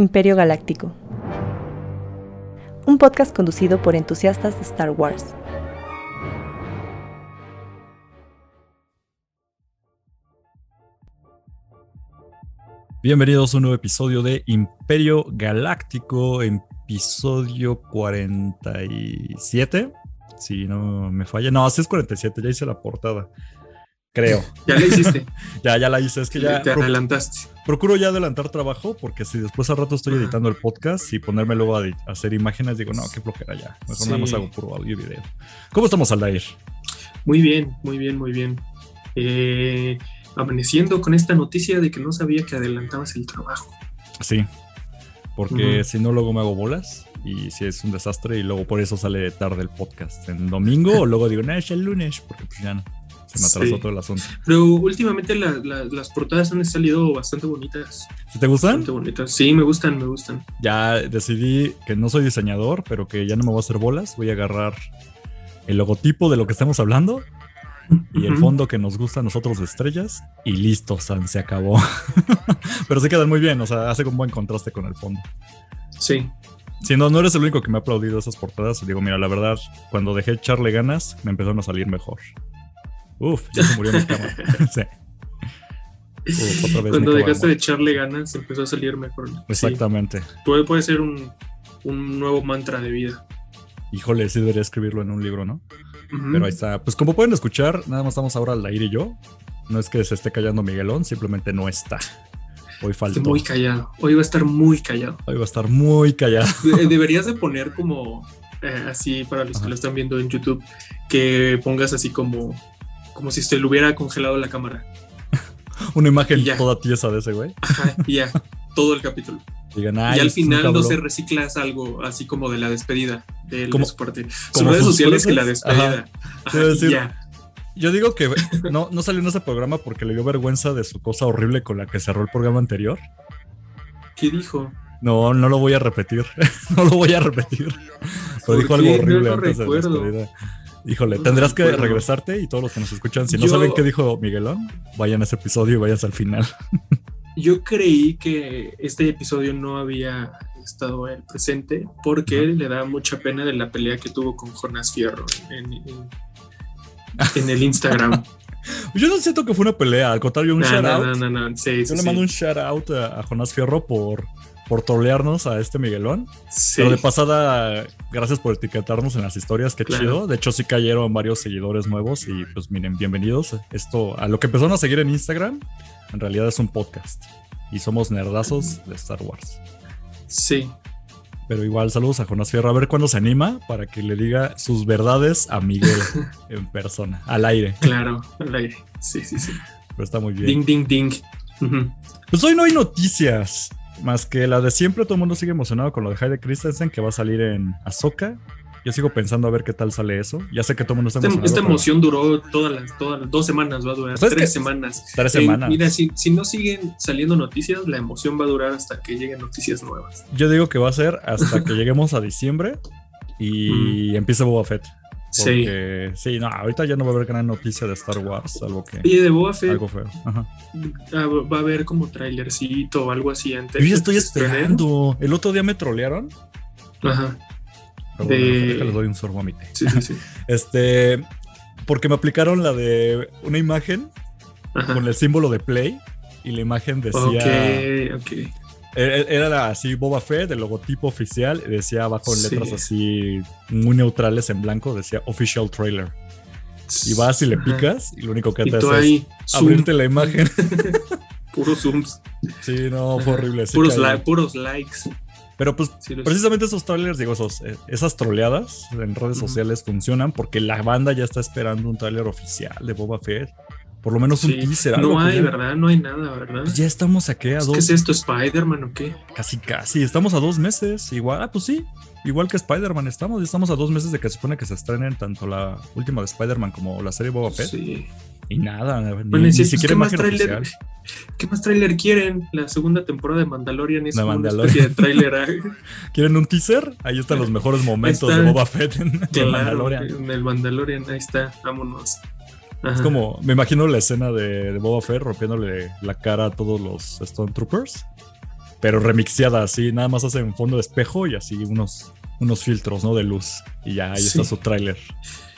Imperio Galáctico. Un podcast conducido por entusiastas de Star Wars. Bienvenidos a un nuevo episodio de Imperio Galáctico, episodio 47. Si no me falla. No, así es 47, ya hice la portada. Creo. Ya la hiciste. ya, ya la hice. Es que ya. Te adelantaste. Procuro ya adelantar trabajo porque si después al rato estoy editando el podcast y ponerme luego a, hacer imágenes, digo, no, qué flojera ya. Mejor nada más hago puro audio y video. ¿Cómo estamos, Aldair? Muy bien, muy bien, muy bien. Eh, amaneciendo con esta noticia de que no sabía que adelantabas el trabajo. Sí, porque si no, luego me hago bolas y si es un desastre y luego por eso sale tarde el podcast en domingo o luego digo, no, es el lunes, porque pues ya no. Se me atrasó todo el asunto. Pero últimamente las portadas han salido bastante bonitas. ¿Te gustan? Bastante bonitas. Sí, me gustan, me gustan. Ya decidí que no soy diseñador, pero que ya no me voy a hacer bolas. Voy a agarrar el logotipo de lo que estamos hablando y el fondo que nos gusta a nosotros de estrellas y listo, San, se acabó. pero se quedan muy bien, o sea, hace un buen contraste con el fondo. Sí. Si no, no eres el único que me ha aplaudido esas portadas. Digo, mira, la verdad, cuando dejé echarle ganas, me empezaron a salir mejor. Uf, ya se murió mi cámara. sí. Cuando dejaste de echarle ganas, empezó a salir mejor. Exactamente. Puede, puede ser un, un, nuevo mantra de vida. Híjole, sí debería escribirlo en un libro, ¿no? Pero ahí está. Pues como pueden escuchar, nada más estamos ahora al aire y yo. No es que se esté callando Miguelón, simplemente no está. Hoy faltó. muy callado. Hoy va a estar muy callado. Hoy va a estar muy callado. Deberías de poner como, eh, así para los que lo están viendo en YouTube, que pongas así como como si se le hubiera congelado la cámara. Una imagen toda tiesa de ese güey. Ajá, y ya, todo el capítulo. y al final no se reciclas algo así como de la despedida de, su parte. Sus redes sociales que la despedida. Ajá, Yo digo que no, no salió en ese programa porque le dio vergüenza de su cosa horrible con la que cerró el programa anterior. ¿Qué dijo? No, no lo voy a repetir. no lo voy a repetir. Pero dijo algo horrible antes de la despedida. Híjole, tendrás que regresarte y todos los que nos escuchan, si no saben qué dijo Miguelón, vayan a ese episodio y vayan al final. Yo creí que este episodio no había estado el presente porque le da mucha pena de la pelea que tuvo con Jonas Fierro en, el Instagram. Yo no siento que fue una pelea, al contrario, un shout out. No, no, sí, Yo le mando un shout out a, a Jonás Fierro por por trolearnos a este Miguelón. Pero de pasada, gracias por etiquetarnos en las historias, qué chido. De hecho, sí cayeron varios seguidores nuevos y pues miren, bienvenidos. Esto, a lo que empezaron a seguir en Instagram, en realidad es un podcast. Y somos nerdazos de Star Wars. Sí. Pero igual, saludos a Jonas Fierro. A ver cuándo se anima para que le diga sus verdades a Miguel en persona, al aire. Claro, al aire. Sí, sí, sí. Pero está muy bien. Ding, ding, ding. Pues hoy no hay noticias. Más que la de siempre, todo el mundo sigue emocionado con lo de Heide Christensen que va a salir en Ahsoka. Yo sigo pensando a ver qué tal sale eso. Ya sé que todo el mundo está emocionado. Esta, emoción duró todas las, todas dos semanas, va a durar tres semanas. Tres semanas. mira, si, no siguen saliendo noticias, la emoción va a durar hasta que lleguen noticias nuevas. Yo digo que va a ser hasta que lleguemos a diciembre y empiece Boba Fett. Porque, sí. sí, no, ahorita ya no va a haber gran noticia de Star Wars, algo que. De Boba Fett. Algo feo. Ajá. Ah, va a haber como trailercito o algo así antes. Yo ya estoy esperando. El otro día me trolearon. Ajá. de... les doy un sorbo a mi Sí, sí, sí. este. Porque me aplicaron la de una imagen con el símbolo de Play y la imagen decía. Ok, ok. Era así Boba Fett, el logotipo oficial, decía abajo en letras así muy neutrales en blanco, decía Official Trailer. Y vas y le picas y lo único que te hace es abrirte la imagen. puros zooms. Sí, no, fue horrible. puros, puros likes. Pero pues precisamente esos trailers, digo, esos, eh, esas troleadas en redes sociales funcionan porque la banda ya está esperando un trailer oficial de Boba Fett. Por lo menos un teaser. no hay, ¿verdad? No hay nada, ¿verdad? Pues ya estamos aquí a dos. ¿Qué es esto, Spider-Man o qué? Casi, casi. Estamos a dos meses. Igual, ah, pues sí. Igual que Spider-Man estamos. Estamos a dos meses de que se supone que se estrenen tanto la última de Spider-man como la serie Boba Fett. Sí. Y nada, ni, bueno, ni, siquiera ¿qué más, trailer, ¿Qué más trailer quieren? La segunda temporada de Mandalorian es Mandalorian. de trailer. ¿ah? ¿Quieren un teaser? Ahí están los mejores momentos de Boba Fett en, el Mandalorian. En el Mandalorian, ahí está, vámonos. Es como, me imagino la escena de, Boba Fett rompiéndole la cara a todos los Stormtroopers. pero remixeada así, nada más hacen fondo de espejo y así unos, unos filtros, ¿no? De luz. Y ya ahí está su tráiler.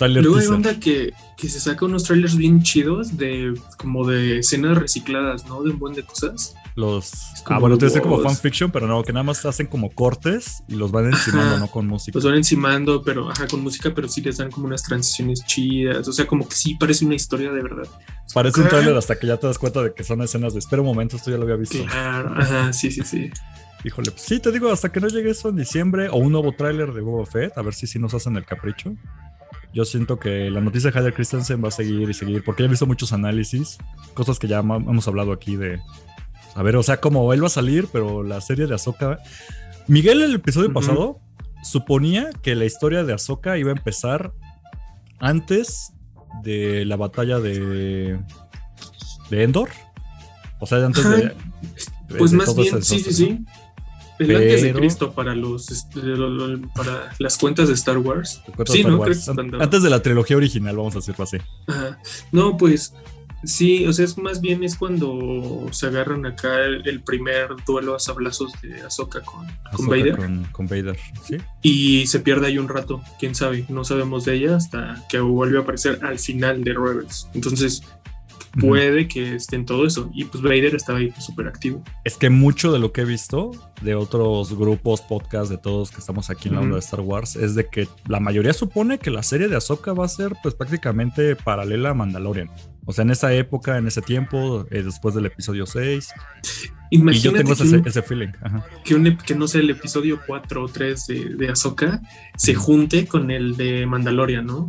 Luego hay onda que, que, se saca unos trailers bien chidos de como de escenas recicladas, ¿no? De un buen de cosas. Los. Ah, bueno, te como fanfiction, pero no, que nada más hacen como cortes y los van encimando, ¿no? Con música. Los van encimando, pero, ajá, con música, pero sí les dan como unas transiciones chidas. O sea, como que sí parece una historia de verdad. Parece un trailer hasta que ya te das cuenta de que son escenas de espera un momento, esto ya lo había visto. Claro, ajá, sí, sí, sí. Híjole, pues sí, te digo, hasta que no llegue eso en diciembre o un nuevo tráiler de Boba Fett, a ver si sí nos hacen el capricho. Yo siento que la noticia de Hayder Christensen va a seguir y seguir, porque ya he visto muchos análisis, cosas que ya hemos hablado aquí de. A ver, o sea, como él va a salir, pero la serie de Ahsoka. Miguel, el episodio pasado, suponía que la historia de Ahsoka iba a empezar antes de la batalla de. de Endor. O sea, antes de. Pues más bien, sí, sí, sí. El antes de Cristo para los este, para las cuentas de Star Wars. Sí, ¿no? antes de la trilogía original, vamos a decirlo así. No, pues sí, o sea, es más bien es cuando se agarran acá el, primer duelo a sablazos de Ahsoka con, con Vader. Con, Vader, ¿sí? Y se pierde ahí un rato, quién sabe, no sabemos de ella hasta que vuelve a aparecer al final de Rebels. Entonces, puede que esté en todo eso. Y pues Vader estaba ahí súper activo. Es que mucho de lo que he visto de otros grupos, podcasts, de todos que estamos aquí en la onda de Star Wars, es de que la mayoría supone que la serie de Ahsoka va a ser pues prácticamente paralela a Mandalorian. O sea, en esa época, en ese tiempo, eh, después del episodio 6. Imagínate y yo tengo ese, feeling. Que, que, no sé, el episodio 4 o 3 de, de Ahsoka se junte con el de Mandalorian, ¿no?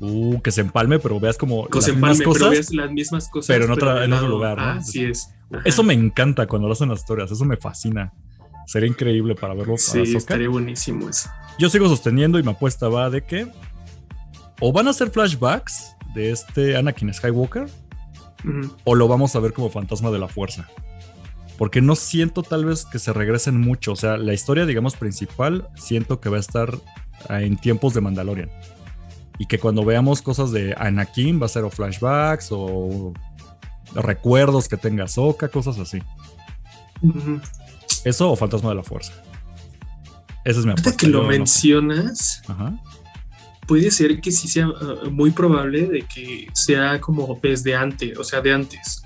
uh, que se empalme, pero veas como. Que las se empalme, cosas, pero veas las mismas cosas. Pero en, otra, en otro lugar, ¿no? Así es. Eso me encanta cuando lo hacen las historias, eso me fascina. Sería increíble para verlo. Sí, estaría buenísimo eso. Yo sigo sosteniendo y mi apuesta va de que o van a ser flashbacks de este Anakin Skywalker o lo vamos a ver como fantasma de la fuerza. Porque no siento tal vez que se regresen mucho. O sea, la historia, digamos, principal, siento que va a estar en tiempos de Mandalorian. Y que cuando veamos cosas de Anakin va a ser o flashbacks o recuerdos que tenga Soka, cosas así. Eso o Fantasma de la Fuerza. Esa es mi apuesta. que lo mencionas, puede ser que sí sea uh, muy probable de que sea como desde antes, o sea, de antes.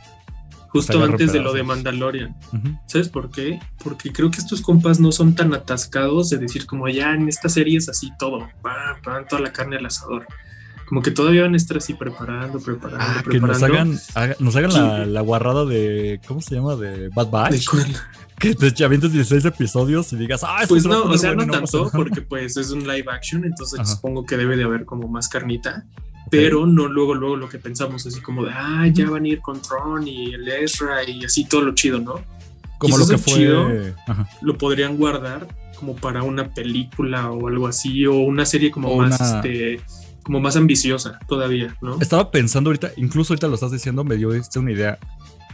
Justo antes de lo de Mandalorian. ¿Sabes por qué? Porque creo que estos compas no son tan atascados de decir como ya en esta serie es así todo, van, toda la carne al asador. Como que todavía van a estar así preparando, preparando, ah, Que nos hagan, nos hagan la, guarrada de, ¿cómo se llama? De Bad Batch. que te avientes 16 episodios y digas, ah, pues no, o sea, no, tanto, porque pues es un live action, entonces supongo que debe de haber como más carnita, pero no luego, luego lo que pensamos, así como de, ah, ya van a ir con Tron y el Ezra y así todo lo chido, ¿no? Como lo que fue. Chido, lo podrían guardar como para una película o algo así, o una serie como más, este, como más ambiciosa todavía, ¿no? Estaba pensando ahorita, incluso ahorita lo estás diciendo, me dio este una idea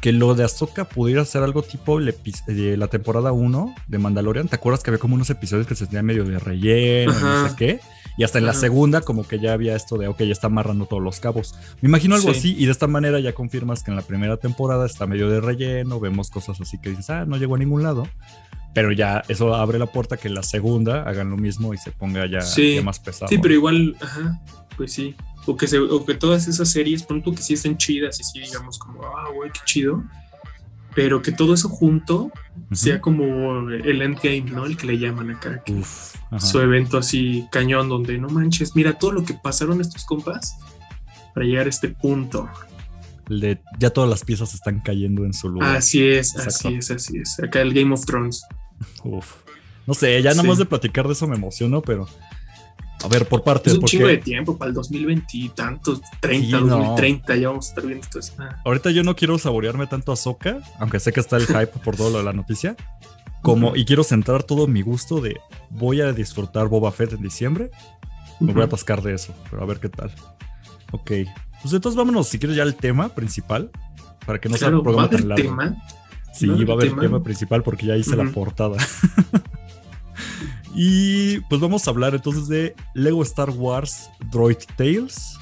que lo de Ahsoka pudiera ser algo tipo eh, la temporada 1 de Mandalorian. ¿Te acuerdas que había como unos episodios que se tenían medio de relleno, no sé qué? Y hasta en la segunda como que ya había esto de, ok, ya está amarrando todos los cabos. Me imagino algo así y de esta manera ya confirmas que en la primera temporada está medio de relleno, vemos cosas así que dices, ah, no llegó a ningún lado. Pero ya eso abre la puerta que en la segunda hagan lo mismo y se ponga ya, más pesado. Sí, pero igual, ajá, pues sí o que, se, o que todas esas series, pronto que sí estén chidas y sí digamos como, ah, güey, qué chido, pero que todo eso junto sea como el endgame, ¿no? El que le llaman acá, su evento así cañón donde no manches, mira todo lo que pasaron estos compas para llegar a este punto. de, ya todas las piezas están cayendo en su lugar. Así es, así es, así es. Acá el Game of Thrones. Uf. No sé, ya nada más de platicar de eso me emociono, pero a ver, por parte Es un chingo de tiempo para el 2020 y tantos, 30, 2030, ya vamos a estar viendo esto. Ahorita yo no quiero saborearme tanto a Soca, aunque sé que está el hype por todo lo de la noticia. Como, y quiero centrar todo mi gusto de voy a disfrutar Boba Fett en diciembre. Me voy a atascar de eso, pero a ver qué tal. Ok. Pues entonces vámonos, si quieres, ya al tema principal. Para que no sea un programa tan largo. Tema? Sí, va a haber tema? tema principal porque ya hice la portada. Y pues vamos a hablar entonces de Lego Star Wars Droid Tales.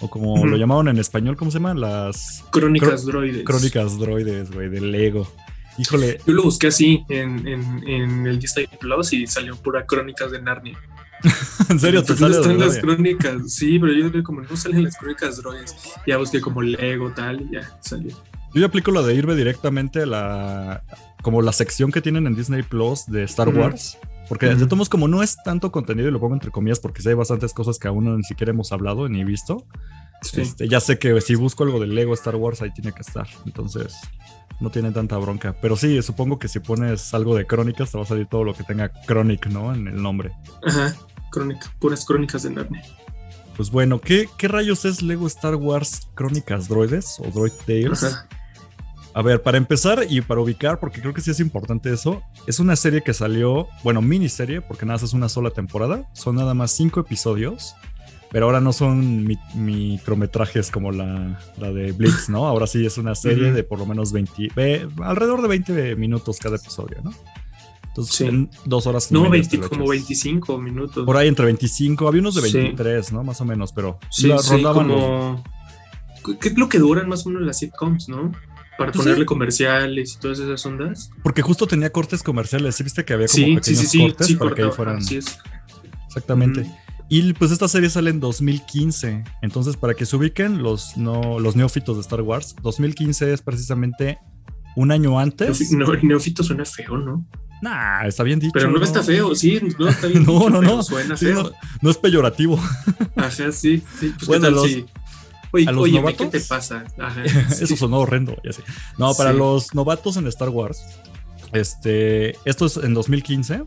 O como lo llamaban en español, ¿cómo se llaman? Las crónicas droides. Crónicas droides, güey, de Lego. Híjole. Yo lo busqué así en, en, el Disney Plus y salió pura Crónicas de Narnia. ¿En serio? ¿Te sale están las crónicas? Sí, pero yo creo que como no salen las crónicas droides, ya busqué como Lego tal y ya salió. Yo ya aplico la de irme directamente a la como la sección que tienen en Disney Plus de Star Wars. Porque de todos como no es tanto contenido, y lo pongo entre comillas porque sí hay bastantes cosas que aún ni siquiera hemos hablado ni visto. Este, ya sé que si busco algo de Lego Star Wars ahí tiene que estar. Entonces, no tiene tanta bronca. Pero sí, supongo que si pones algo de crónicas, te va a salir todo lo que tenga Chronic, ¿no? En el nombre. Ajá, crónica, puras crónicas de Narnia. Pues bueno, ¿qué, ¿qué, rayos es Lego Star Wars Crónicas Droides o Droid Tales? A ver, para empezar y para ubicar, porque creo que sí es importante eso, es una serie que salió, bueno, miniserie, porque nada más es una sola temporada, son nada más cinco episodios pero ahora no son micrometrajes como la, de Blitz, ¿no? Ahora sí es una serie de por lo menos 20, alrededor de 20 minutos cada episodio, ¿no? Entonces, en dos horas. No, 20, como 25 minutos. Por ahí entre 25, había unos de 23, ¿no? Más o menos, pero sí, rondaban como... ¿Qué es lo que duran más o menos las sitcoms, no? Para pues ponerle comerciales y todas esas ondas. Porque justo tenía cortes comerciales, ¿sí viste que había como pequeños cortes para que ahí fueran? Exactamente. Y pues esta serie sale en 2015. Entonces, para que se ubiquen los, no, los neófitos de Star Wars, 2015 es precisamente un año antes. No, el neófito suena feo, ¿no? Nah, está bien dicho. Pero no, está feo, sí, no está bien. no, no, no. Suena feo. No, es peyorativo. Ajá, sí. sí pues bueno, los, Oye, a los novatos, ¿qué te pasa? Ajá, Eso sonó horrendo, ya sé. No, para los novatos en Star Wars, este, esto es en 2015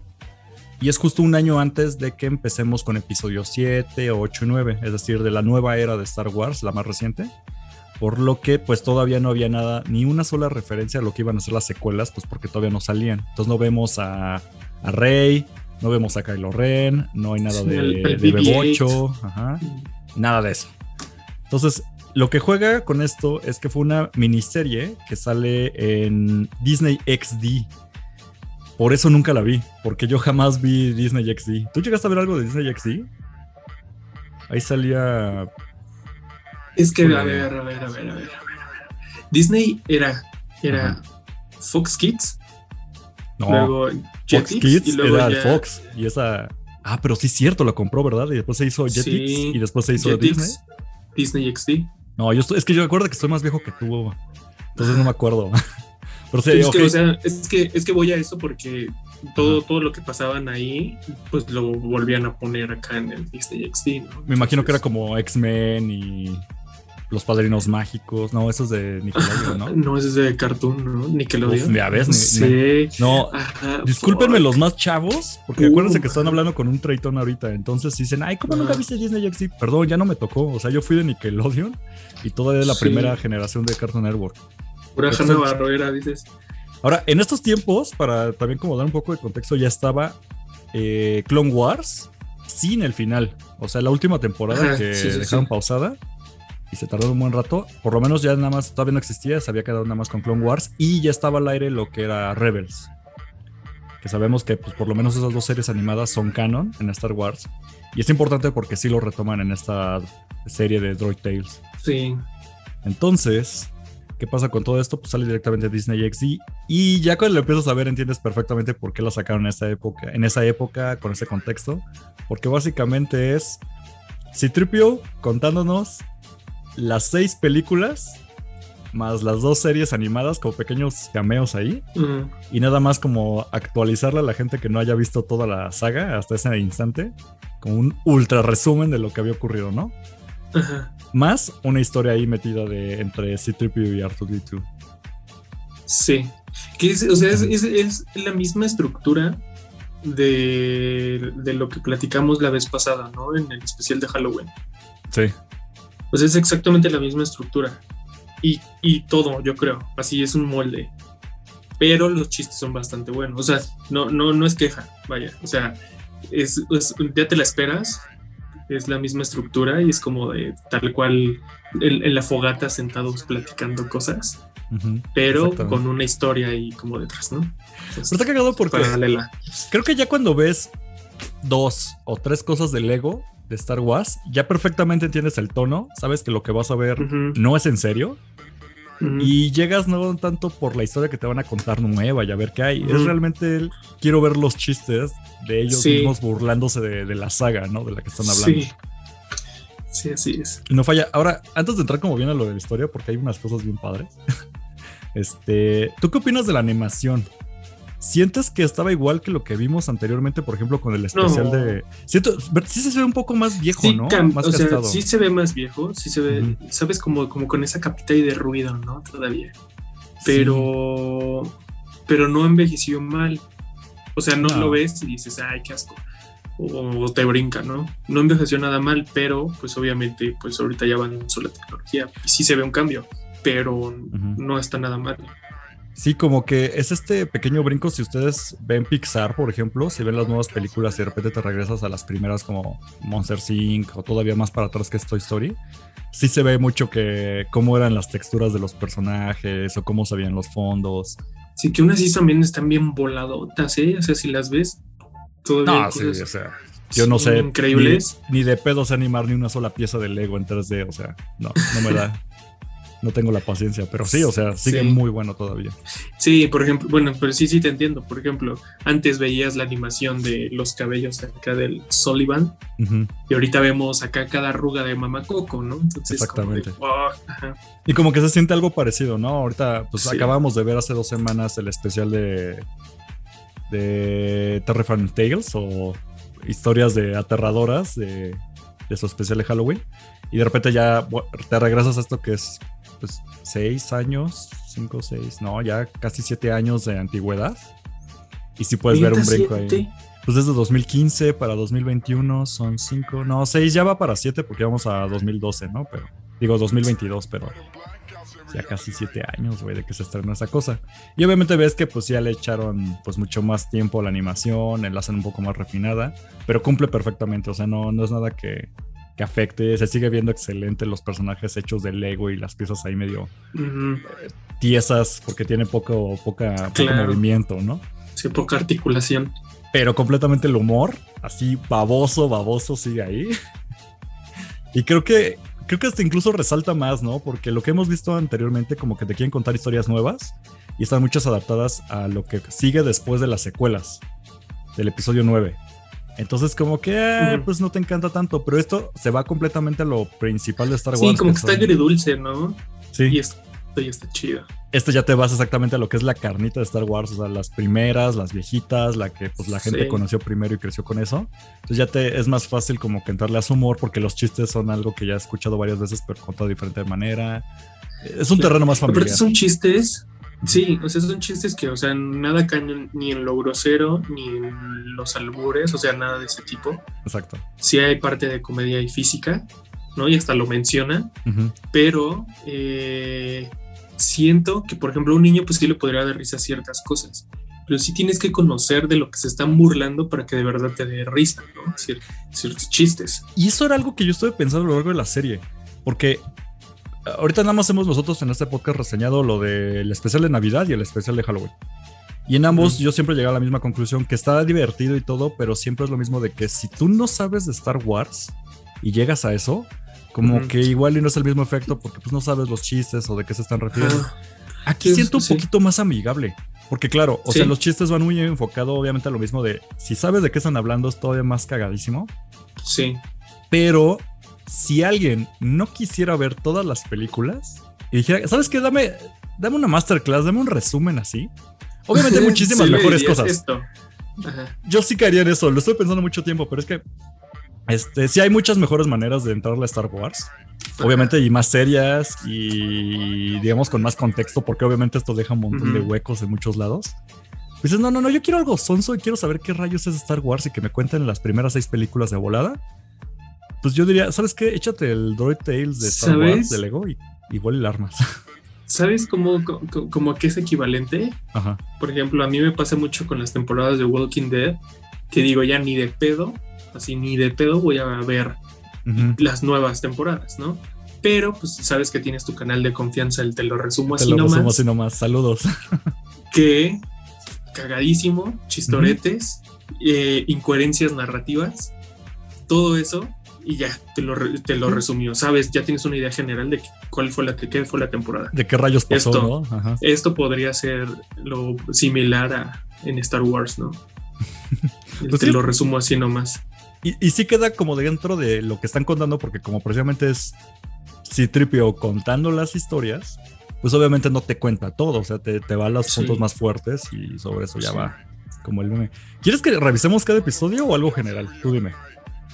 y es justo un año antes de que empecemos con episodios 7, 8 y 9, es decir, de la nueva era de Star Wars, la más reciente. Por lo que pues todavía no había nada, ni una sola referencia a lo que iban a ser las secuelas, pues porque todavía no salían. Entonces no vemos a, a Rey, no vemos a Kylo Ren, no hay nada de, de Bebocho, nada de eso. Entonces, lo que juega con esto es que fue una miniserie que sale en Disney XD, por eso nunca la vi, porque yo jamás vi Disney XD. ¿Tú llegaste a ver algo de Disney XD? Ahí salía. Es que, a ver, a ver, a ver, a ver, a ver. Disney era, era Fox Kids. No, luego Fox Kids y luego era Fox. Y esa. Ah, pero sí es cierto, lo compró, ¿verdad? Y después se hizo Jetix y después se hizo Disney. Disney XD. No, yo es que yo recuerdo que estoy más viejo que tú. Entonces no me acuerdo. es, que, es, que, voy a eso porque todo, todo lo que pasaban ahí, pues lo volvían a poner acá en el Disney XD, ¿no? Me imagino que era como X-Men y los padrinos mágicos, no, eso es de Nickelodeon, ¿no? no, eso es de Cartoon, ¿no? Nickelodeon. ya ves, sí. no, discúlpenme los más chavos, porque acuérdense que están hablando con un traitón ahorita, entonces dicen, ay, ¿cómo nunca viste Disney XD? Perdón, ya no me tocó, o sea, yo fui de Nickelodeon y todavía de la primera generación de Cartoon Network. Pura Hanna dices. Ahora, en estos tiempos, para también como dar un poco de contexto, ya estaba eh, Clone Wars sin el final. O sea, la última temporada que dejaron pausada y se tardó un buen rato. Por lo menos ya nada más, todavía no existía, se había quedado nada más con Clone Wars y ya estaba al aire lo que era Rebels. Que sabemos que pues, por lo menos esas dos series animadas son canon en Star Wars. Y es importante porque sí lo retoman en esta serie de Droid Tales. Sí. Entonces, ¿Qué pasa con todo esto? Pues sale directamente de Disney XD y ya cuando lo empiezas a ver entiendes perfectamente por qué la sacaron en esa época, en esa época con ese contexto, porque básicamente es Citripio contándonos las seis películas más las dos series animadas como pequeños cameos ahí y nada más como actualizarle a la gente que no haya visto toda la saga hasta ese instante como un ultra resumen de lo que había ocurrido, ¿no? Más una historia ahí metida de entre C-3PO y R2D2. Sí. Que o sea, es, la misma estructura de, lo que platicamos la vez pasada, ¿no? En el especial de Halloween. Sí. Pues es exactamente la misma estructura. Y, y, todo, yo creo. Así es un molde. Pero los chistes son bastante buenos. O sea, no, no, no es queja, vaya. O sea, es, ya te la esperas es la misma estructura y es como de tal cual en, la fogata sentados platicando cosas, pero con una historia ahí como detrás, ¿no? pero está cagado porque creo que ya cuando ves dos o tres cosas de Lego de Star Wars, ya perfectamente entiendes el tono, sabes que lo que vas a ver no es en serio. Y llegas no tanto por la historia que te van a contar nueva y a ver qué hay. Es realmente el, quiero ver los chistes de ellos mismos burlándose de, la saga, ¿no? De la que están hablando. Sí. Sí, así es. No falla. Ahora, antes de entrar como bien a lo de la historia, porque hay unas cosas bien padres. este, ¿tú qué opinas de la animación? ¿Sientes que estaba igual que lo que vimos anteriormente, por ejemplo, con el especial de. Siento, sí se ve un poco más viejo, ¿no? Más o sea, sí se ve más viejo, sí se ve, sabes, como, como con esa capita y de ruido, ¿no? Todavía. Pero. Pero no envejeció mal. O sea, no, lo ves y dices, ay, qué asco. O, te brinca, ¿no? No envejeció nada mal, pero pues obviamente, pues ahorita ya van la tecnología. Y sí se ve un cambio, pero no está nada mal. Sí, como que es este pequeño brinco. Si ustedes ven Pixar, por ejemplo, si ven las nuevas películas y de repente te regresas a las primeras como Monster Inc. o todavía más para atrás que Toy Story, sí se ve mucho que cómo eran las texturas de los personajes o cómo se veían los fondos. Sí, que unas sí también están bien voladotas, ¿eh? O sea, si las ves, todavía. No, sí, o sea. Yo no sé. Increíbles. Ni, ni, de pedo sé animar ni una sola pieza de Lego en 3D, o sea, no, no me da no tengo la paciencia, pero sí, o sea, sigue muy bueno todavía. Sí, por ejemplo, bueno, pero sí, sí te entiendo. Por ejemplo, antes veías la animación de los cabellos acá del Sullivan y ahorita vemos acá cada arruga de Mamacoco, ¿no? Entonces, Exactamente. Oh, y como que se siente algo parecido, ¿no? Ahorita, pues acabamos de ver hace dos semanas el especial de, de Terrifying Tales o historias de aterradoras de, de su especial de Halloween. Y de repente ya te regresas a esto que es pues seis años, cinco, seis, no, ya casi siete años de antigüedad. Y si puedes ver un brinco ahí. Pues desde 2015 para 2021 son cinco, no, seis ya va para siete porque vamos a 2012, ¿no? Pero digo 2022, pero ya casi siete años, güey, de que se estrenó esa cosa. Y obviamente ves que pues ya le echaron pues mucho más tiempo a la animación, la hacen un poco más refinada, pero cumple perfectamente, o sea, no, no es nada que, que afecte. Se sigue viendo excelente los personajes hechos de Lego y las piezas ahí medio tiesas porque tiene poco, poca, poco movimiento, ¿no? Sí, poca articulación. Pero completamente el humor, así baboso, baboso, sigue ahí. y creo que creo que hasta incluso resalta más, ¿no? Porque lo que hemos visto anteriormente, como que te quieren contar historias nuevas y están muchas adaptadas a lo que sigue después de las secuelas del episodio 9. Entonces, como que, ah, pues no te encanta tanto, pero esto se va completamente a lo principal de Star Wars. Sí, como que, está agridulce, ¿no? Sí. Y esto ya está chido. Esto ya te vas exactamente a lo que es la carnita de Star Wars, o sea, las primeras, las viejitas, la que pues la gente conoció primero y creció con eso. Entonces ya te es más fácil como que entrarle a su humor porque los chistes son algo que ya he escuchado varias veces, pero contado de diferente manera. Es un terreno más familiar. Pero son chistes Sí, o sea, son chistes que, o sea, nada caen ni en lo grosero, ni en los albures, o sea, nada de ese tipo. Exacto. Sí hay parte de comedia y física, ¿no? Y hasta lo menciona, pero eh, siento que, por ejemplo, un niño, pues sí le podría dar risa a ciertas cosas, pero sí tienes que conocer de lo que se están burlando para que de verdad te dé risa, ¿no? ciertos chistes. Y eso era algo que yo estuve pensando a lo largo de la serie, porque ahorita nada más hemos nosotros en este podcast reseñado lo del especial de Navidad y el especial de Halloween. Y en ambos yo siempre llegué a la misma conclusión, que está divertido y todo, pero siempre es lo mismo de que si tú no sabes de Star Wars y llegas a eso, como que igual y no es el mismo efecto porque pues no sabes los chistes o de qué se están refiriendo. Aquí siento un poquito más amigable. Porque claro, o sea, los chistes van muy enfocados obviamente a lo mismo de si sabes de qué están hablando es todavía más cagadísimo. Sí. Pero si alguien no quisiera ver todas las películas y dijera, ¿sabes qué? Dame, dame una masterclass, dame un resumen así. Obviamente hay muchísimas mejores cosas. Yo sí caería en eso, lo estoy pensando mucho tiempo, pero es que este, sí hay muchas mejores maneras de entrarle a Star Wars. Obviamente, y más serias y digamos con más contexto, porque obviamente esto deja un montón de huecos en muchos lados. Dices, no, no, no, yo quiero algo sonso y quiero saber qué rayos es Star Wars y que me cuenten las primeras seis películas de volada pues yo diría, ¿sabes qué? Échate el Droid Tales de Star Wars de Lego y igual el armas. ¿Sabes cómo, cómo, que es equivalente? Ajá. Por ejemplo, a mí me pasa mucho con las temporadas de Walking Dead, que digo ya ni de pedo, así ni de pedo voy a ver las nuevas temporadas, ¿no? Pero pues sabes que tienes tu canal de confianza, el te lo resumo así te lo resumo así nomás, saludos. que cagadísimo, chistoretes, eh, incoherencias narrativas, todo eso y ya te lo, te lo resumió. Sabes, ya tienes una idea general de cuál fue la, qué fue la temporada. De qué rayos pasó, esto, ¿no? Esto podría ser lo similar a en Star Wars, ¿no? pues te lo resumo así nomás. Y, y, sí queda como dentro de lo que están contando, porque como precisamente es Citripio contando las historias, pues obviamente no te cuenta todo, o sea, te, te va a los puntos más fuertes y sobre eso ya va como el meme. ¿Quieres que revisemos cada episodio o algo general? Tú dime.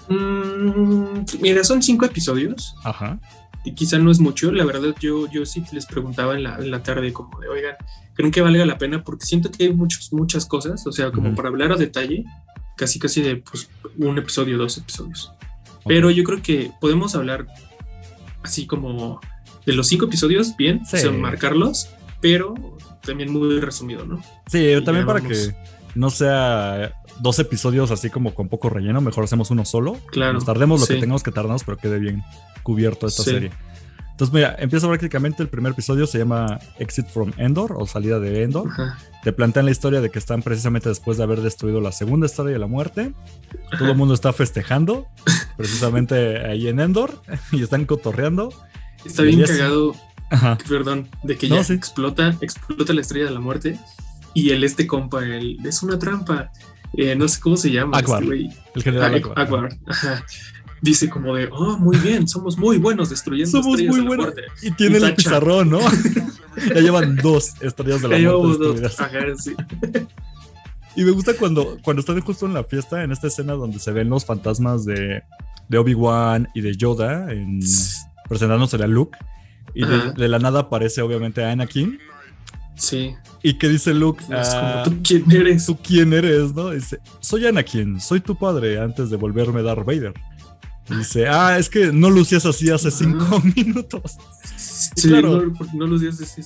Mm, mira, son cinco episodios. Ajá. Y quizá no es mucho, la verdad yo, yo sí les preguntaba en la, tarde como de, oigan, ¿creen que valga la pena? Porque siento que hay muchos, muchas cosas, o sea, como para hablar a detalle, casi casi de pues, un episodio, dos episodios. Pero yo creo que podemos hablar así como de los cinco episodios, bien, marcarlos, pero también muy resumido, ¿no? Sí, también para que no sea dos episodios así como con poco relleno, mejor hacemos uno solo. Claro. Nos tardemos lo que tengamos que tardarnos, pero quede bien cubierto esta serie. Entonces, mira, empieza prácticamente el primer episodio, se llama Exit from Endor o Salida de Endor. Te plantean la historia de que están precisamente después de haber destruido la segunda historia de la muerte. Todo el mundo está festejando, precisamente ahí en Endor, y están cotorreando. Está bien cagado, perdón, de que ya explota, explota la estrella de la muerte y el este compa, el, es una trampa. Eh, no sé cómo se llama. Este el general ah, Dice como de, oh, muy bien, somos muy buenos destruyendo somos estrellas muy buenos. Y tiene el pizarrón, ¿no? ya llevan dos estrellas de la ya muerte. Dos. Ajá, sí. Y me gusta cuando, cuando están justo en la fiesta, en esta escena donde se ven los fantasmas de, de Obi-Wan y de Yoda en, presentándose a Luke. Y de, de, la nada aparece obviamente a Anakin Sí. Y que dice Luke, ah, ¿tú quién eres? ¿Tú quién eres? ¿No? Dice, soy Anakin, soy tu padre antes de volverme Darth Vader. dice, ah, es que no lucías así hace cinco minutos. Sí, claro, no, lucías así.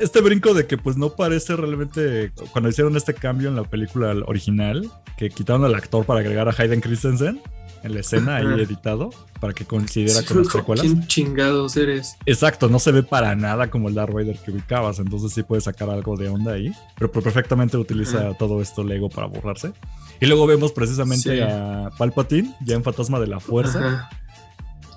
Este brinco de que pues no parece realmente, cuando hicieron este cambio en la película original, que quitaron al actor para agregar a Hayden Christensen, en la escena ahí editado para que considera con las precuelas. ¿Quién chingados eres? Exacto, no se ve para nada como el Darth Vader que ubicabas, entonces sí puede sacar algo de onda ahí, pero perfectamente utiliza todo esto Lego para borrarse. Y luego vemos precisamente a Palpatine ya en Fantasma de la Fuerza.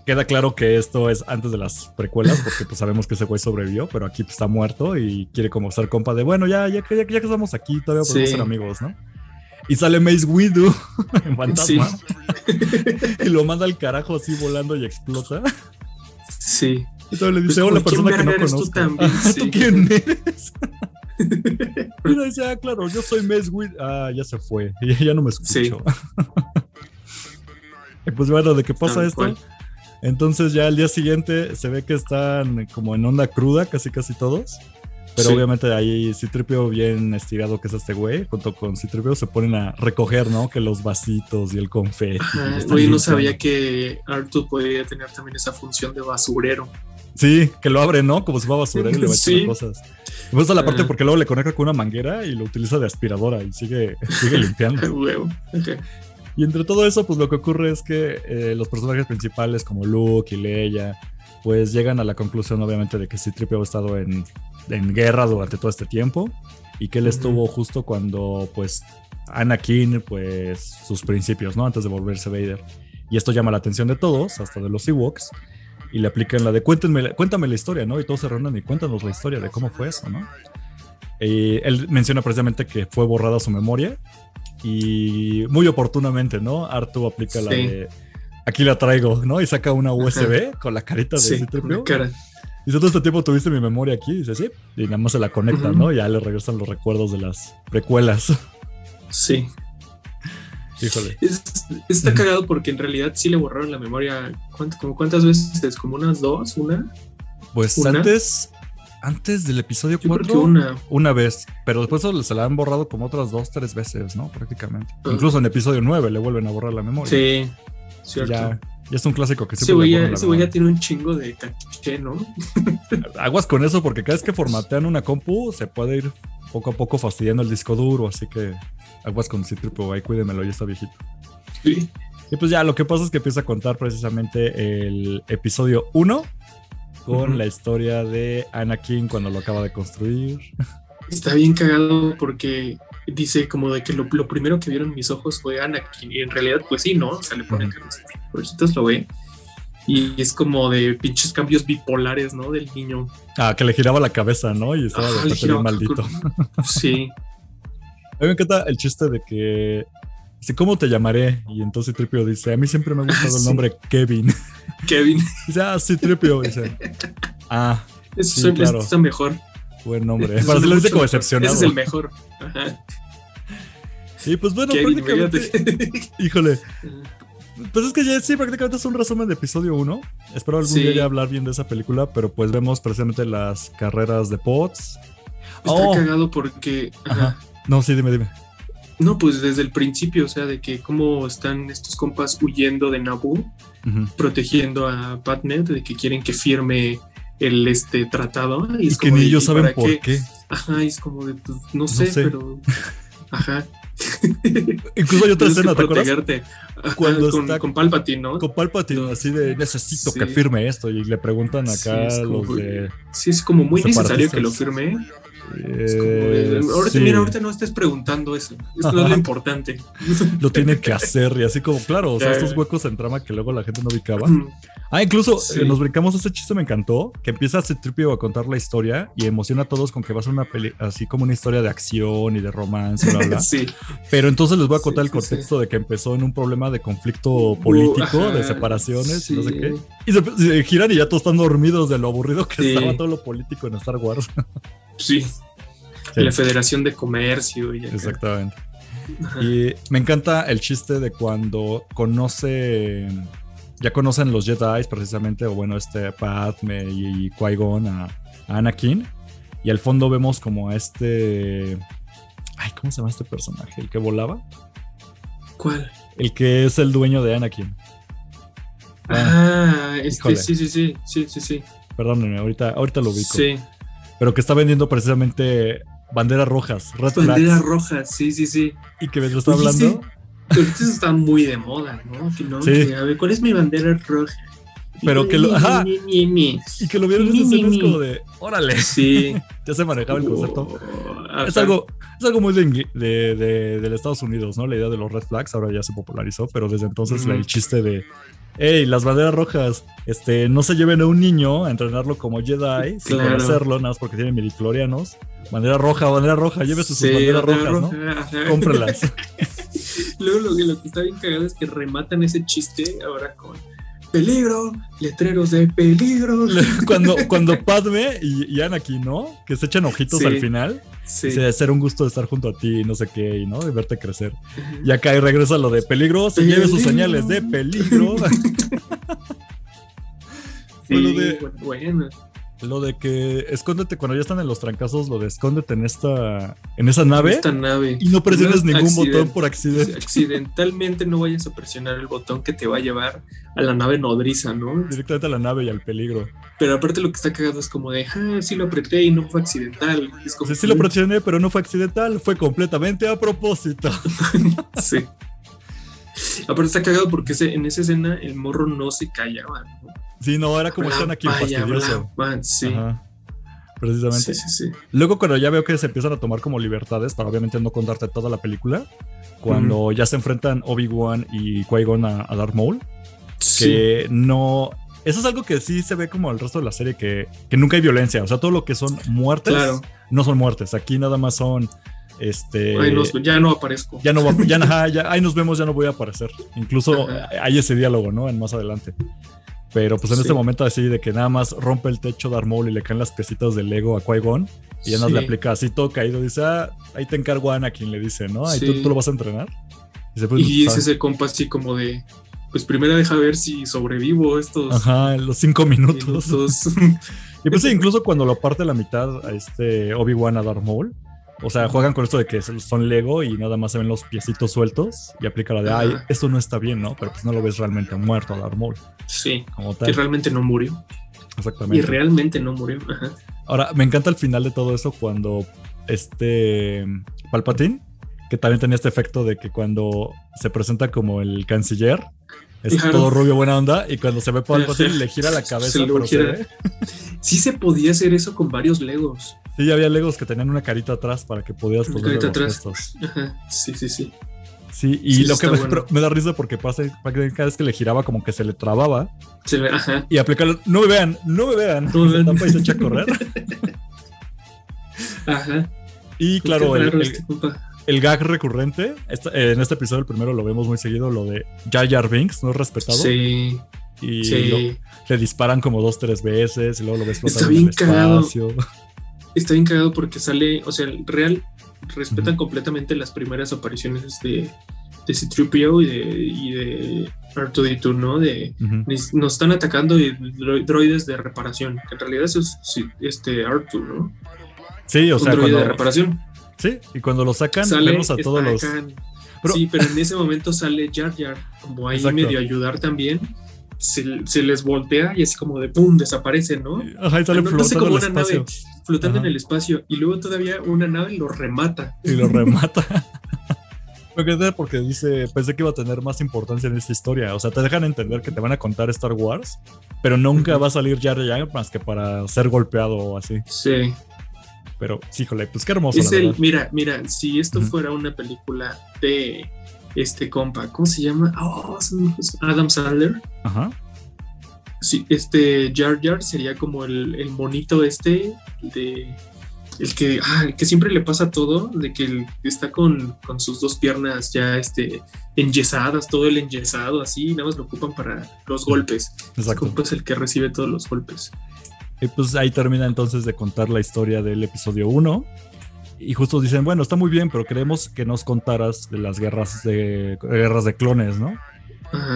Queda claro que esto es antes de las precuelas, porque pues sabemos que ese güey sobrevivió, pero aquí pues, está muerto y quiere como ser compa de, bueno, ya, ya, ya, ya que estamos aquí, todavía podemos ser amigos, ¿no? Y sale Mace Windu en fantasma y lo manda al carajo así volando y explota. Sí. Y todo le dice, pues, hola, persona que no conozco. Tú, también, ¿Tú quién eres? y dice, ah, claro, yo soy Mace Windu. Ah, ya se fue. Ya, ya no me escucho. y pues bueno, ¿de qué pasa esto? Entonces ya al día siguiente se ve que están como en onda cruda, casi casi todos. Pero obviamente ahí Citripio, bien estirado que es este güey, junto con Citripio, se ponen a recoger, ¿no? Que los vasitos y el confeti. Oye, no sabía que Arthur podía tener también esa función de basurero. Sí, que lo abre, ¿no? Como si fuera basurero y le va echando cosas. Me gusta la parte porque luego le conecta con una manguera y lo utiliza de aspiradora y sigue, sigue limpiando. Y entre todo eso, pues lo que ocurre es que eh, los personajes principales como Luke y Leia, pues llegan a la conclusión obviamente de que Citripio ha estado en en guerra durante todo este tiempo y que él estuvo justo cuando pues Anakin pues sus principios, ¿no? Antes de volverse Vader. Y esto llama la atención de todos, hasta de los Ewoks, y le aplican la de cuéntenme, cuéntame la historia, ¿no? Y todos se reúnen y cuéntanos la historia de cómo fue eso, ¿no? Y él menciona precisamente que fue borrada su memoria y muy oportunamente, ¿no? Artu aplica la de aquí la traigo, ¿no? Y saca una USB con la carita de sí, cara. Dice, todo este tiempo tuviste mi memoria aquí. Dice, sí. Y nada más se la conecta, ¿no? Y ya le regresan los recuerdos de las precuelas. Sí. Híjole. está cagado porque en realidad sí le borraron la memoria. como ¿Cuántas veces? ¿Como unas dos? ¿Una? Pues antes. Antes del episodio 4, una. una vez, pero después se la han borrado como otras dos, tres veces, ¿no? Prácticamente. Ah. Incluso en episodio 9 le vuelven a borrar la memoria. Sí, cierto. Ya, ya es un clásico que siempre. Ese güey ya, tiene un chingo de caché, ¿no? Aguas con eso, porque cada vez que formatean una compu se puede ir poco a poco fastidiando el disco duro, así que aguas con ese triple ahí cuídemelo, ya está viejito. Sí. Y pues ya lo que pasa es que empieza a contar precisamente el episodio 1 con la historia de Anakin cuando lo acaba de construir. Está bien cagado porque dice como de que lo, primero que vieron mis ojos fue Anakin y en realidad pues sí, ¿no? O sea, le ponen orejitas lo ve. Y es como de pinches cambios bipolares, ¿no? Del niño. Ah, que le giraba la cabeza, ¿no? Y estaba de maldito. Sí. A mí me encanta el chiste de que dice, ¿cómo te llamaré? Y entonces Tripio dice, a mí siempre me ha gustado el nombre Kevin. Kevin. dice, ah, sí, Tripio. Dice, ah. Eso sí, claro. es mejor. Buen nombre. Para lo dice como excepcionado. Ese es el mejor. Ajá. Y pues bueno, prácticamente. híjole. Pues es que ya sí, prácticamente es un resumen de episodio 1. Espero algún día ya hablar bien de esa película, pero pues vemos precisamente las carreras de pods. Está oh. cagado porque. Ajá. No, sí, dime, dime. No, pues desde el principio, o sea, de que cómo están estos compas huyendo de Naboo, protegiendo a Patnet, de que quieren que firme el este tratado. Y, es que ni ellos saben por qué? Ajá, es como de, pues, no, sé, pero. Ajá. Incluso hay otra escena, ¿te acuerdas? Cuando con, está con Palpatine, ¿no? Con Palpatine, así de necesito que firme esto. Y le preguntan acá los de. Sí, es como muy necesario que lo firme. Eh, ahorita, Mira, ahorita no estés preguntando eso. Esto no es lo importante. Lo tiene que hacer y así como, claro, o sea, estos huecos en trama que luego la gente no ubicaba. Ah, incluso eh, nos brincamos ese chiste, me encantó, que empieza a tripio a contar la historia y emociona a todos con que va a ser una peli, así como una historia de acción y de romance, bla, bla. sí. Pero entonces les voy a contar el contexto de que empezó en un problema de conflicto uh, político, de separaciones y no sé qué. Y se, giran y ya todos están dormidos de lo aburrido que estaba todo lo político en Star Wars. Sí. La Federación de Comercio. Y Exactamente. Y me encanta el chiste de cuando conoce, ya conocen los Jedi precisamente, o bueno, este Padme y Qui-Gon a, Anakin. Y al fondo vemos como a este... Ay, ¿cómo se llama este personaje? ¿El que volaba? ¿Cuál? El que es el dueño de Anakin. Ah, este, sí, sí, sí, sí, sí, sí. Perdónenme, ahorita, ahorita lo ubico. Sí. Pero que está vendiendo precisamente banderas rojas, red Banderas rojas, sí, sí, sí. ¿Y que me lo está hablando? ahorita eso está muy de moda, ¿no? Que no, sí. a ver, ¿cuál es mi bandera roja? Pero que lo, ajá, y que lo vieron en escena es como de, órale, sí, ya se manejaba el concepto. Es algo, es algo muy de, de, de, Estados Unidos, ¿no? La idea de los red flags ahora ya se popularizó, pero desde entonces el chiste de hey, las banderas rojas, este, no se lleven a un niño a entrenarlo como Jedi sin conocerlo, nada más porque tiene midichlorianos. Bandera roja, bandera roja, llévese sus banderas rojas, ¿no? Cómprelas. Luego lo, lo, que está bien cagado es que rematan ese chiste ahora con peligro, letreros de peligro. Cuando, cuando Padme y, y Anakin, ¿no? Que se echan ojitos al final. Sí. Dice, ser un gusto estar junto a ti, no sé qué, y no, de verte crecer. Y acá y regresa lo de peligro, se lleve sus señales de peligro. sí, de, bueno. Lo de que escóndete cuando ya están en los trancazos, lo de escóndete en esta en esa nave. esta nave. Y no presiones ningún botón por accidente. Accidentalmente no vayas a presionar el botón que te va a llevar a la nave nodriza, ¿no? Directamente a la nave y al peligro. Pero aparte lo que está cagado es como de, ah, sí lo apreté y no fue accidental. sí, sí lo presioné, pero no fue accidental, fue completamente a propósito. sí. Aparte está cagado porque en esa escena el morro no se callaba, ¿no? Sí, no, era como están aquí fastidioso. sí. Precisamente. Sí, sí, sí. Luego cuando ya veo que se empiezan a tomar como libertades, para obviamente no contarte toda la película, cuando ya se enfrentan Obi-Wan y Qui-Gon a, Darth Maul, que no... Eso es algo que sí se ve como el resto de la serie, que, que nunca hay violencia. O sea, todo lo que son muertes no son muertes. Aquí nada más son este, ya no aparezco. Ya no, ya, ya, ahí nos vemos, ya no voy a aparecer. Incluso hay ese diálogo, ¿no? En más adelante. Pero pues en este momento así de que nada más rompe el techo de Armol y le caen las piecitas de Lego a Qui-Gon y ya nos le aplica así todo caído. Dice, ah, ahí te encargo a Ana quien le dice, ¿no? Ahí tú, lo vas a entrenar. Y, pues, es ese compa así como de, pues primero deja ver si sobrevivo estos. Ajá, los cinco minutos. y pues incluso cuando lo parte la mitad a este Obi-Wan a Darth Maul, o sea, juegan con esto de que son Lego y nada más se ven los piecitos sueltos y aplica la de, ay, esto no está bien, ¿no? Pero pues no lo ves realmente muerto a Darth Maul. Sí, como tal. que realmente no murió. Exactamente. Y realmente no murió. Ajá. Ahora, me encanta el final de todo eso cuando este Palpatine, que también tenía este efecto de que cuando se presenta como el canciller, es todo rubio, buena onda, y cuando se ve Palpatine le gira la cabeza. Se Sí se podía hacer eso con varios Legos. Sí, había Legos que tenían una carita atrás para que pudieras poner carita atrás. Sí, sí, sí. Sí, y lo que me, da risa porque pasa cada vez que le giraba como que se le trababa. ajá. Y aplicarlo, no me vean, no me vean. No me vean. y se echa a correr. ajá. Y claro, el, este el, gag recurrente, en este episodio el primero lo vemos muy seguido, lo de Jar Jar Binks, ¿no es respetado? Sí. Y le disparan como dos, tres veces y luego lo ves Está bien cagado. Está bien cagado porque sale, o sea, el real respetan completamente las primeras apariciones de, de C-3PO y de, y de R2D2, ¿no? De, Nos están atacando y droides de reparación. En realidad eso es este R2, ¿no? Sí, o sea, cuando, de reparación. Sí, y cuando lo sacan, vemos a todos los. sí, pero en ese momento sale Jar Jar, como ahí medio ayudar también. Se, les voltea y así como de pum, desaparece, ¿no? Ajá, y sale flotando como una nave flotando en el espacio y luego todavía una nave lo remata. Y lo remata. porque dice, pensé que iba a tener más importancia en esta historia. O sea, te dejan entender que te van a contar Star Wars, pero nunca va a salir Jar Jar más que para ser golpeado o así. Sí. Pero, híjole, pues qué hermoso. mira, mira, si esto fuera una película de este compa, ¿cómo se llama? Oh, Adam Sandler. Ajá. Sí, este Jar Jar sería como el, el monito este de el que, ah, el que siempre le pasa todo, de que está con, con, sus dos piernas ya este, enyesadas, todo el enyesado, así, nada más lo ocupan para los golpes. Exacto. Es el que recibe todos los golpes. Y pues ahí termina entonces de contar la historia del episodio 1. Y justo dicen, bueno, está muy bien, pero queremos que nos contaras de las guerras de guerras de clones, ¿no?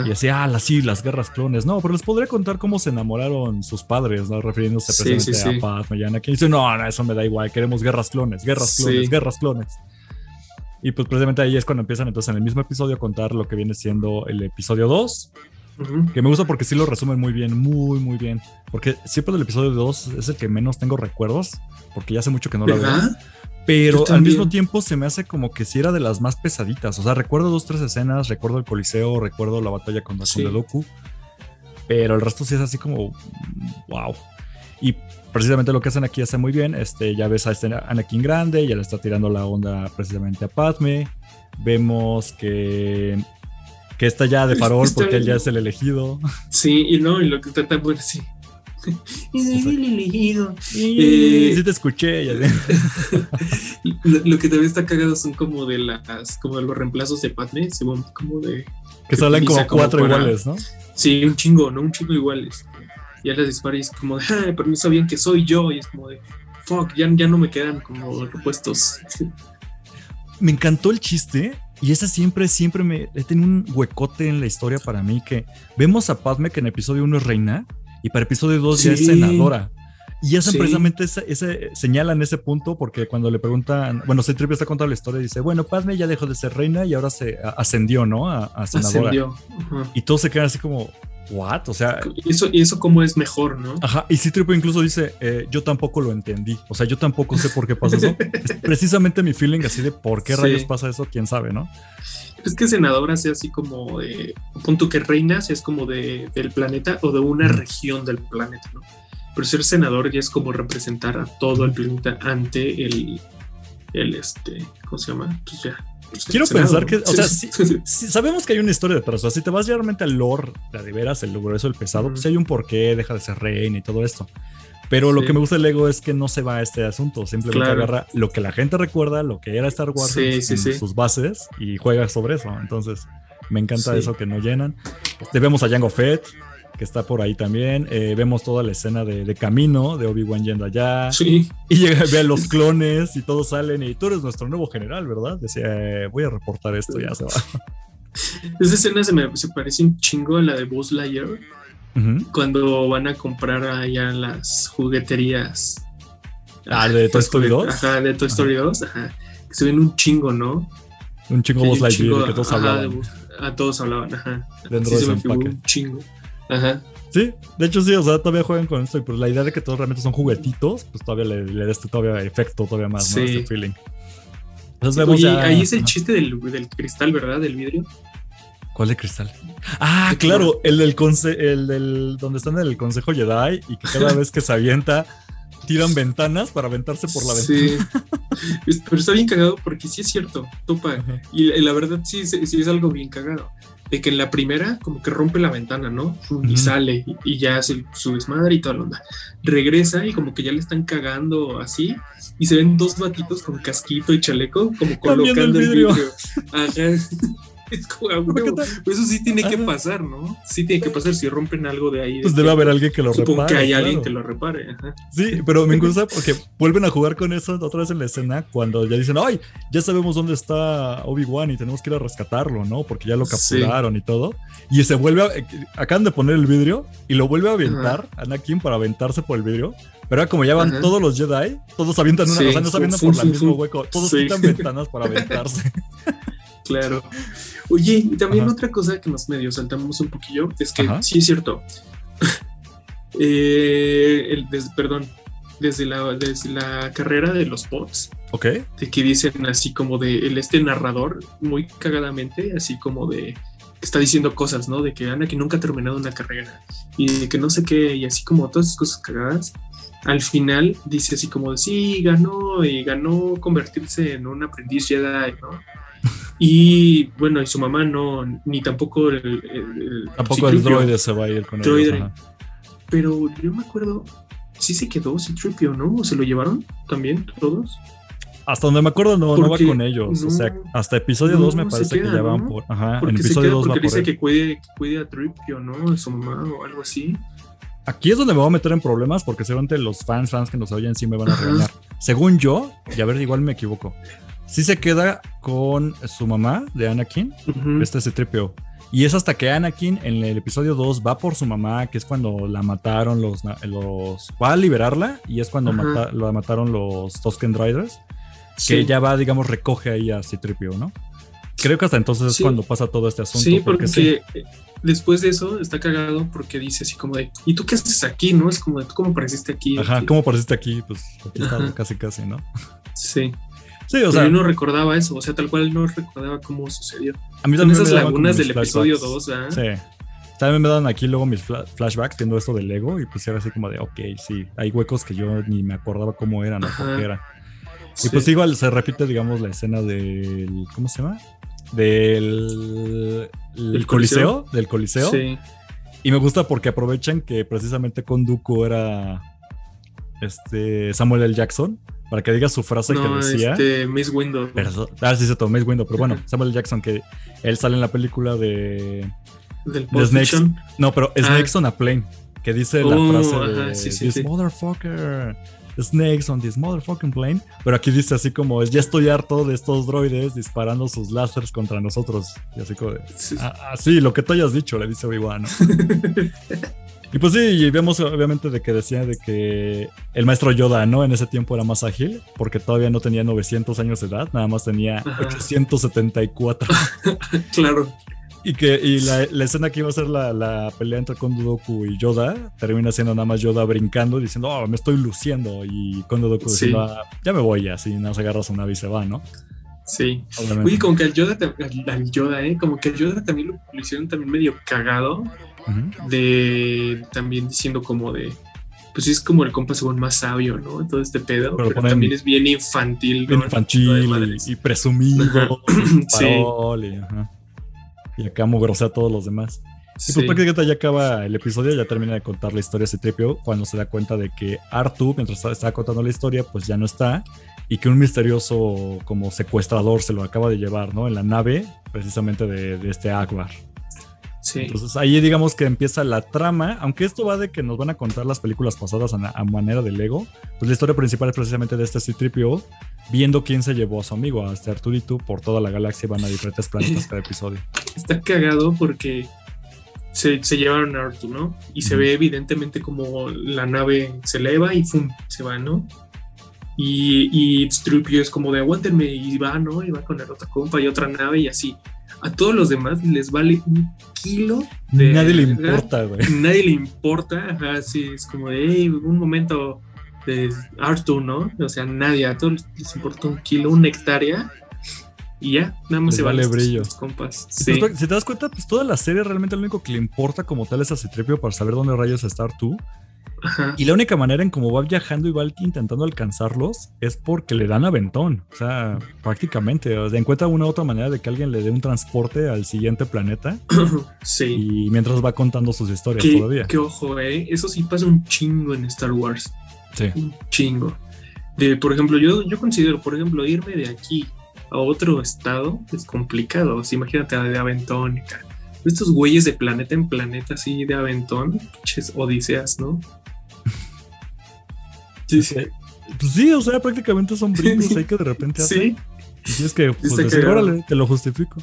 Y decía, ah, sí, las guerras clones. No, pero les podría contar cómo se enamoraron sus padres, ¿no? Refiriéndose precisamente a Paz, Mayana. Que dice, no, no, eso me da igual, queremos guerras clones, guerras clones, guerras clones. Y pues precisamente ahí es cuando empiezan entonces en el mismo episodio a contar lo que viene siendo el episodio 2. Que me gusta porque sí lo resumen muy bien, muy, muy bien. Porque siempre del episodio 2 es el que menos tengo recuerdos, porque ya hace mucho que no lo veo. Pero al mismo tiempo se me hace como que si era de las más pesaditas. O sea, recuerdo dos, tres escenas, recuerdo el Coliseo, recuerdo la batalla con la de Doku. Pero el resto sí es así como wow. Y precisamente lo que hacen aquí hace muy bien. Este, ya ves a este Anakin grande, ya le está tirando la onda precisamente a Padme. Vemos que que está ya de farol porque él ya es el elegido. Sí, y no, y lo que está tan bueno, sí. Es el elegido. Eh, sí te escuché. lo, que también está cagado son como de las, como de los reemplazos de Padme, según como de. Que salen como cuatro iguales, ¿no? Sí, un chingo, ¿no? Un chingo iguales. Y a las disparas y es como de, pero no sabían que soy yo. Y es como de, fuck, ya, ya no me quedan como repuestos. Me encantó el chiste y ese siempre, siempre me he tenido un huecote en la historia para mí que vemos a Padme que en episodio 1 es reina y para episodio 2 ya es senadora. Y hacen precisamente ese, señalan ese punto porque cuando le preguntan, bueno, se está contando la historia y dice, bueno, Padme ya dejó de ser reina y ahora se ascendió, ¿no? A, senadora. Ascendió. Y todos se quedan así como, ¿what? O sea... ¿Y eso, y eso cómo es mejor, no? Ajá, y Citripe incluso dice, eh, yo tampoco lo entendí. O sea, yo tampoco sé por qué pasa eso. es precisamente mi feeling así de por qué rayos pasa eso, quién sabe, ¿no? Es que senadora sea así como de, punto que reina es como de, del planeta o de una región del planeta, ¿no? Pero ser senador ya es como representar a todo el planeta ante el, el este, ¿cómo se llama? Pues ya, pues Quiero pensar que, o sea, sabemos que hay una historia detrás. O sea, si te vas realmente al lore, la de veras, el grueso, el pesado, pues hay un porqué, deja de ser reina y todo esto. Pero lo que me gusta del Lego es que no se va a este asunto, simplemente agarra lo que la gente recuerda, lo que era Star Wars en, sus bases y juega sobre eso. Entonces, me encanta eso que no llenan. Este, vemos a Jango Fett, que está por ahí también. Eh, vemos toda la escena de, camino de Obi-Wan yendo allá. Sí. Y llega, ve a los clones y todos salen y tú eres nuestro nuevo general, ¿verdad? Decía, eh, voy a reportar esto, ya se va. Esa escena se me se parece un chingo a la de Buzz Lightyear cuando van a comprar allá las jugueterías. Ah, de Toy Story 2. Ajá, de Toy Story 2, ajá. Que se ven un chingo, ¿no? Un chingo Buzz Lightyear, que todos hablaban. a todos hablaban, ajá. Dentro de ese un chingo. Ajá. Sí, de hecho sí, o sea, todavía juegan con esto, pero la idea de que todos realmente son juguetitos, pues todavía le, le da este todavía efecto todavía más, ¿no? Este feeling. Entonces vemos Oye, ahí es el chiste del, del, cristal, ¿verdad? Del vidrio. ¿Cuál de cristal? Ah, claro, el del, el del donde están en el Consejo Jedi y que cada vez que se avienta tiran ventanas para aventarse por la ventana. Sí. Pero está bien cagado porque sí es cierto, topa. Y la verdad sí, sí es algo bien cagado de que en la primera como que rompe la ventana, ¿no? Y sale y, ya hace su desmadre y toda la onda. Regresa y como que ya le están cagando así y se ven dos batitos con casquito y chaleco como colocando el vidrio. Ajá. Es como, eso sí tiene que pasar, ¿no? Sí tiene que pasar si rompen algo de ahí. Pues debe haber alguien que lo repare. que hay alguien que lo repare. Sí, pero me gusta porque vuelven a jugar con eso otra vez en la escena cuando ya dicen, ay, ya sabemos dónde está Obi-Wan y tenemos que ir a rescatarlo, ¿no? Porque ya lo capturaron y todo. Y se vuelve a, acaban de poner el vidrio y lo vuelve a aventar Anakin para aventarse por el vidrio. Pero como ya van todos los Jedi, todos avientan una, o no se avientan por el mismo hueco, todos quitan ventanas para aventarse. claro. Oye, y también otra cosa que nos medio saltamos un poquillo es que sí es cierto. eh, el, perdón, desde la, desde la carrera de los bots. Ok. De que dicen así como de el, este narrador, muy cagadamente, así como de que está diciendo cosas, ¿no? De que Ana que nunca ha terminado una carrera y de que no sé qué, y así como todas esas cosas cagadas. Al final dice así como de sí, ganó y ganó convertirse en un aprendiz Jedi, ¿no? Y bueno, y su mamá no, ni tampoco el. tampoco el droide se va a ir con él. Pero yo me acuerdo, sí se quedó Citripio, ¿no? ¿O se lo llevaron también todos? Hasta donde me acuerdo no, no va con ellos. o sea, hasta episodio 2 me parece que ya van por. Ajá, en episodio 2 va por. dice que cuide, cuide a Tripio, ¿no? A su mamá o algo así. Aquí es donde me voy a meter en problemas porque seguramente los fans, fans que nos oyen sí me van a regañar. Según yo, y a ver, igual me equivoco sí se queda con su mamá de Anakin, este es tripeo. Y es hasta que Anakin en el episodio 2 va por su mamá, que es cuando la mataron los... los va a liberarla y es cuando la mataron los Tusken Riders. Que ella va, digamos, recoge ahí a Citripio, ¿no? Creo que hasta entonces es cuando pasa todo este asunto. Sí, porque, después de eso está cagado porque dice así como de, ¿y tú qué haces aquí? ¿No? Es como de, ¿tú cómo apareciste aquí? Ajá, ¿cómo apareciste aquí? Pues aquí está casi, casi, ¿no? Sí. Sí, o sea. Yo no recordaba eso, o sea, tal cual no recordaba cómo sucedió. A mí también esas lagunas del episodio 2, ¿ah? Sí. También me dan aquí luego mis flashbacks viendo esto del Lego y pues era así como de, ok, sí, hay huecos que yo ni me acordaba cómo eran o por qué eran. Y pues igual se repite, digamos, la escena del. ¿Cómo se llama? Del. El coliseo? Del Coliseo. Sí. Y me gusta porque aprovechan que precisamente con Dooku era. Este. Samuel L. Jackson para que diga su frase que decía. Este, Miss Window. Pero, ah, sí, se tomó Miss Window, pero bueno, Samuel Jackson, que él sale en la película de. Del de Snakes. No, pero ah. Snakes on a Plane, que dice la oh, frase de. sí, sí, this motherfucker. Snakes on this motherfucking plane. Pero aquí dice así como: Ya estoy harto de estos droides disparando sus láseres contra nosotros. Y así como: ah, ah, sí, lo que tú hayas dicho, le dice Obi-Wan. ¿no? Y pues sí, y vemos obviamente de que decía de que el maestro Yoda, ¿no? En ese tiempo era más ágil, porque todavía no tenía 900 años de edad, nada más tenía 874. claro. Y que y la, escena que iba a ser la, pelea entre Kondodoku y Yoda termina siendo nada más Yoda brincando diciendo, oh, me estoy luciendo. Y Kondodoku diciendo, ah, ya me voy, así nada más agarra su nave y se va, ¿no? Sí. Obviamente. como que al Yoda, al Yoda, ¿eh? Como que al Yoda también lo hicieron también medio cagado de también diciendo como de, pues es como el compa según más sabio, ¿no? Todo este pedo, pero, también es bien infantil. Infantil y, presumido. sí. y, acá mugrosea a todos los demás. Y pues prácticamente ya acaba el episodio, ya termina de contar la historia de Tripio cuando se da cuenta de que Artu, mientras estaba contando la historia, pues ya no está y que un misterioso como secuestrador se lo acaba de llevar, ¿no? En la nave precisamente de, de este Akbar. Entonces ahí digamos que empieza la trama, aunque esto va de que nos van a contar las películas pasadas a, manera de Lego, pues la historia principal es precisamente de este C-3PO viendo quién se llevó a su amigo, a este Arturito, por toda la galaxia, van a diferentes planetas cada episodio. Está cagado porque se, llevaron a Artu, ¿no? Y se ve evidentemente como la nave se eleva y ¡fum! se va, ¿no? Y, y es como de aguántenme y va, ¿no? Y va con el otro compa y otra nave y así a todos los demás les vale un kilo de. Nadie le importa, güey. Nadie le importa. Ajá, sí, es como de, un momento de Arthur, ¿no? O sea, nadie, a todos les importa un kilo, una hectárea. Y ya, nada más se vale brillo. compas. Sí. si te das cuenta, pues toda la serie realmente lo único que le importa como tal es a Citripio para saber dónde rayos está Y la única manera en cómo va viajando y va intentando alcanzarlos es porque le dan aventón. O sea, prácticamente. O sea, encuentra una u otra manera de que alguien le dé un transporte al siguiente planeta. sí. Y mientras va contando sus historias todavía. Qué ojo, eh. Eso sí pasa un chingo en Star Wars. Sí. Un chingo. De, por ejemplo, yo, yo considero, por ejemplo, irme de aquí a otro estado es complicado. O sea, imagínate de aventón. Estos güeyes de planeta en planeta así de aventón, odiseas, ¿no? Sí, sí. Pues sí, o sea, prácticamente son brincos ahí que de repente hacen. Sí. Y es que, pues, órale, te lo justifico.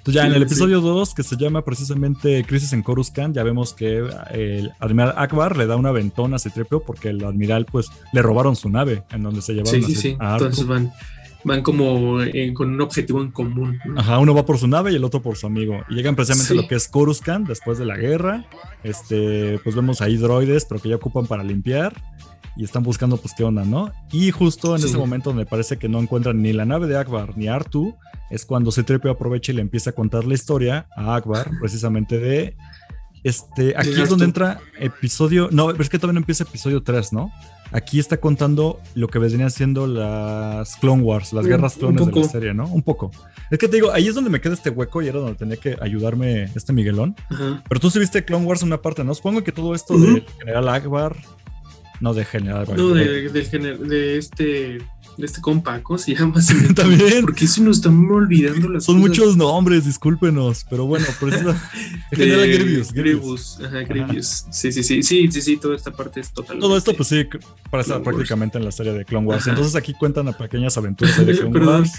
Entonces ya en el episodio 2, que se llama precisamente Crisis en Coruscant, ya vemos que el admiral Akbar le da una ventona a Citripio porque el admiral pues le robaron su nave en donde se llevaron sí, sí, sí. Entonces van, van como con un objetivo en común. Ajá, uno va por su nave y el otro por su amigo. Y llegan precisamente a lo que es Coruscant después de la guerra. Este, pues vemos ahí droides, pero que ya ocupan para limpiar y están buscando pues qué onda, ¿no? Y justo en ese momento donde parece que no encuentran ni la nave de Akbar ni Artu, es cuando c aprovecha y le empieza a contar la historia a Akbar, precisamente de este, aquí es donde entra episodio, no, es que todavía no empieza episodio 3, ¿no? Aquí está contando lo que venían siendo las Clone Wars, las guerras clones de la serie, ¿no? Un poco. Es que te digo, ahí es donde me queda este hueco y era donde tenía que ayudarme este Miguelón. Pero tú sí viste Clone Wars una parte, ¿no? Supongo que todo esto del general Akbar no de general. No, de, de, este de este compa, ¿cómo se llama? También. Porque si nos estamos olvidando las Son muchos nombres, discúlpenos, pero bueno, por eso. General Grievous. Grievous. Ajá, Grievous. Sí, sí, sí, sí, sí, sí, toda esta parte es totalmente. Todo esto, pues sí, pasa prácticamente en la serie de Clone Wars. Entonces aquí cuentan a pequeñas aventuras de Clone Perdón, Wars.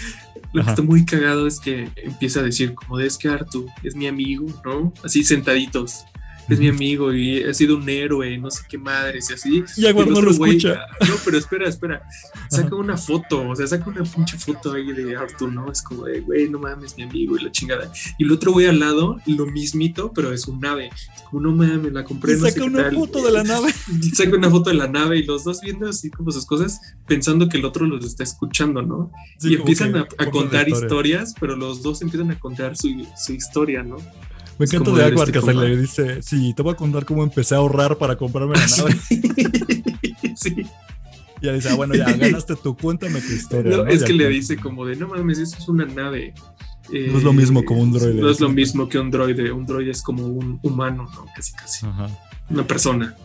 Lo que está muy cagado es que empieza a decir, como de es que Artu es mi amigo, ¿no? Así sentaditos es mi amigo y ha sido un héroe, no sé qué madres y así. Y Aguar no lo escucha. no, pero espera, espera. Saca una foto, o sea, saca una pinche foto ahí de Arthur, ¿no? Es como de, güey, no mames, mi amigo y la chingada. Y el otro güey al lado, lo mismito, pero es un nave. como, no mames, la compré. Y no saca una foto de la nave. Y saca una foto de la nave y los dos viendo así como sus cosas, pensando que el otro los está escuchando, ¿no? y empiezan a, contar historias, pero los dos empiezan a contar su, su historia, ¿no? Me encanta de Aguar que se le dice, sí, te voy a contar cómo empecé a ahorrar para comprarme la nave. sí. Y ya dice, ah, bueno, ya ganaste tú, cuéntame tu historia. No, es que le dice como de, no mames, eso es una nave. no es lo mismo como un droide. No es lo mismo que un droide. Un droide es como un humano, ¿no? Casi, casi. Ajá. Una persona.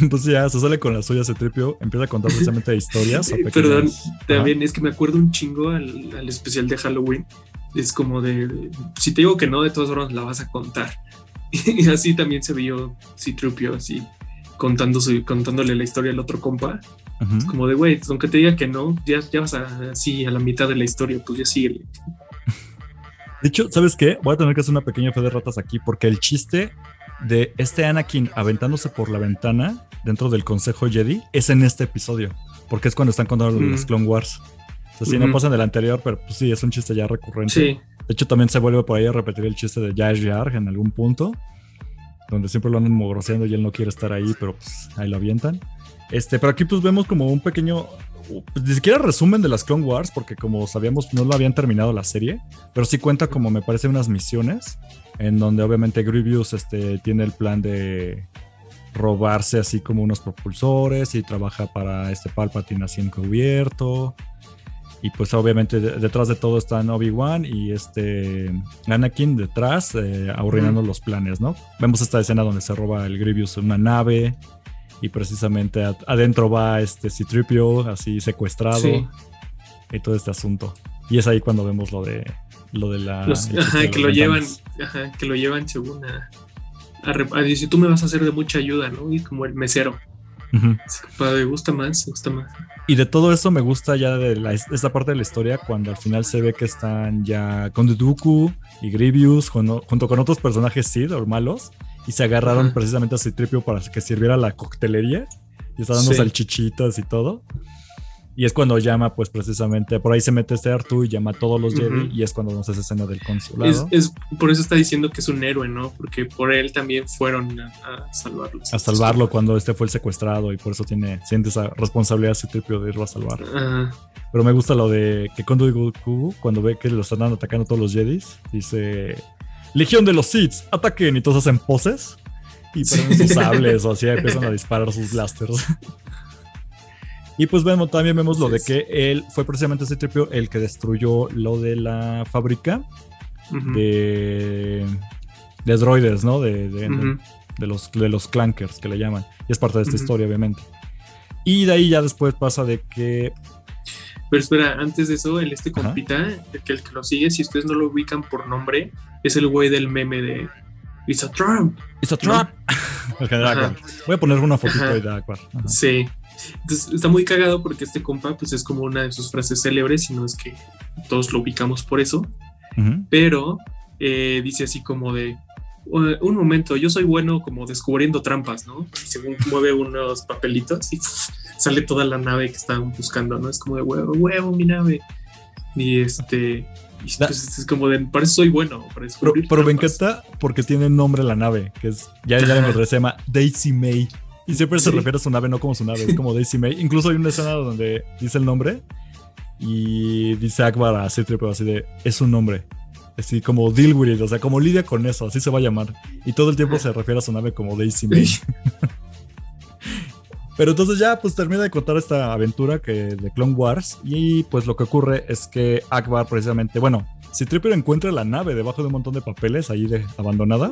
Entonces ya se sale con las suyas de tripio, empieza a contar precisamente historias. Perdón, también es que me acuerdo un chingo al, al especial de Halloween es como de, si te digo que no, de todas formas la vas a contar. Y así también se vio Citrupio, así contando contándole la historia al otro compa. Es como de, güey, aunque te diga que no, ya, ya vas así a la mitad de la historia, pues ya sigue. De hecho, ¿sabes qué? Voy a tener que hacer una pequeña fe de ratas aquí porque el chiste de este Anakin aventándose por la ventana dentro del Consejo Jedi es en este episodio, porque es cuando están contando los Clone Wars. Si no pasa en el anterior, pero pues sí, es un chiste ya recurrente. Sí. De hecho, también se vuelve por ahí a repetir el chiste de Jar Jar en algún punto, donde siempre lo andan mogroseando y él no quiere estar ahí, pero pues ahí lo avientan. Este, pero aquí pues vemos como un pequeño, pues, ni siquiera resumen de las Clone Wars, porque como sabíamos no lo habían terminado la serie, pero sí cuenta como me parece unas misiones, en donde obviamente Grievous este, tiene el plan de robarse así como unos propulsores y trabaja para este Palpatine así encubierto. Y pues obviamente detrás de todo están Obi-Wan y este Anakin detrás, eh, los planes, ¿no? Vemos esta escena donde se roba el Grievous una nave y precisamente adentro va este Citripio así secuestrado y todo este asunto. Y es ahí cuando vemos lo de lo de la ajá, que lo llevan, ajá, que lo llevan según a, a, decir tú me vas a hacer de mucha ayuda, ¿no? Y como el mesero. Me gusta más, me gusta más. Y de todo eso me gusta ya de la, esta parte de la historia cuando al final se ve que están ya con Dooku y Grievous junto con otros personajes Sid o malos y se agarraron precisamente a Citripio para que sirviera la coctelería y está dando salchichitas y todo. Y es cuando llama, pues precisamente, por ahí se mete este Artu y llama a todos los Jedi y es cuando nos hace escena del consulado. Es, por eso está diciendo que es un héroe, ¿no? Porque por él también fueron a, salvarlo. A salvarlo cuando este fue el secuestrado y por eso tiene, siente esa responsabilidad Citripio de irlo a salvar. Pero me gusta lo de que cuando Goku, cuando ve que lo están atacando todos los Jedi, dice, Legión de los Sith, ataquen y todos hacen poses. y ponen sus sables o así empiezan a disparar sus blasters. Y pues vemos, también vemos lo de que él fue precisamente ese tripio el que destruyó lo de la fábrica de, de droides, ¿no? De, de, los, de los clankers que le llaman. Y es parte de esta historia, obviamente. Y de ahí ya después pasa de que pero espera, antes de eso, el este compita, el que, el que lo sigue, si ustedes no lo ubican por nombre, es el güey del meme de It's a Trump. It's a Trump. Voy a poner una fotito ahí de Aquar. Sí. Entonces está muy cagado porque este compa, pues es como una de sus frases célebres, y no es que todos lo ubicamos por eso. Pero eh, dice así como de un momento, yo soy bueno como descubriendo trampas, ¿no? Y según mueve unos papelitos y sale toda la nave que estaban buscando, ¿no? Es como de huevo, huevo, mi nave. Y este, pues, es como de, parece soy bueno. pero, pero me encanta porque tiene nombre la nave, que es, ya, ya se llama Daisy May. Y siempre se refiere a su nave, no como su nave, es como Daisy May. Incluso hay una escena donde dice el nombre y dice Akbar a Citripe así de, es un nombre. Así como deal with it, o sea, como lidia con eso, así se va a llamar. Y todo el tiempo se refiere a su nave como Daisy May. Pero entonces ya pues termina de contar esta aventura que de Clone Wars y pues lo que ocurre es que Akbar precisamente, bueno, si Tripper encuentra la nave debajo de un montón de papeles ahí de abandonada,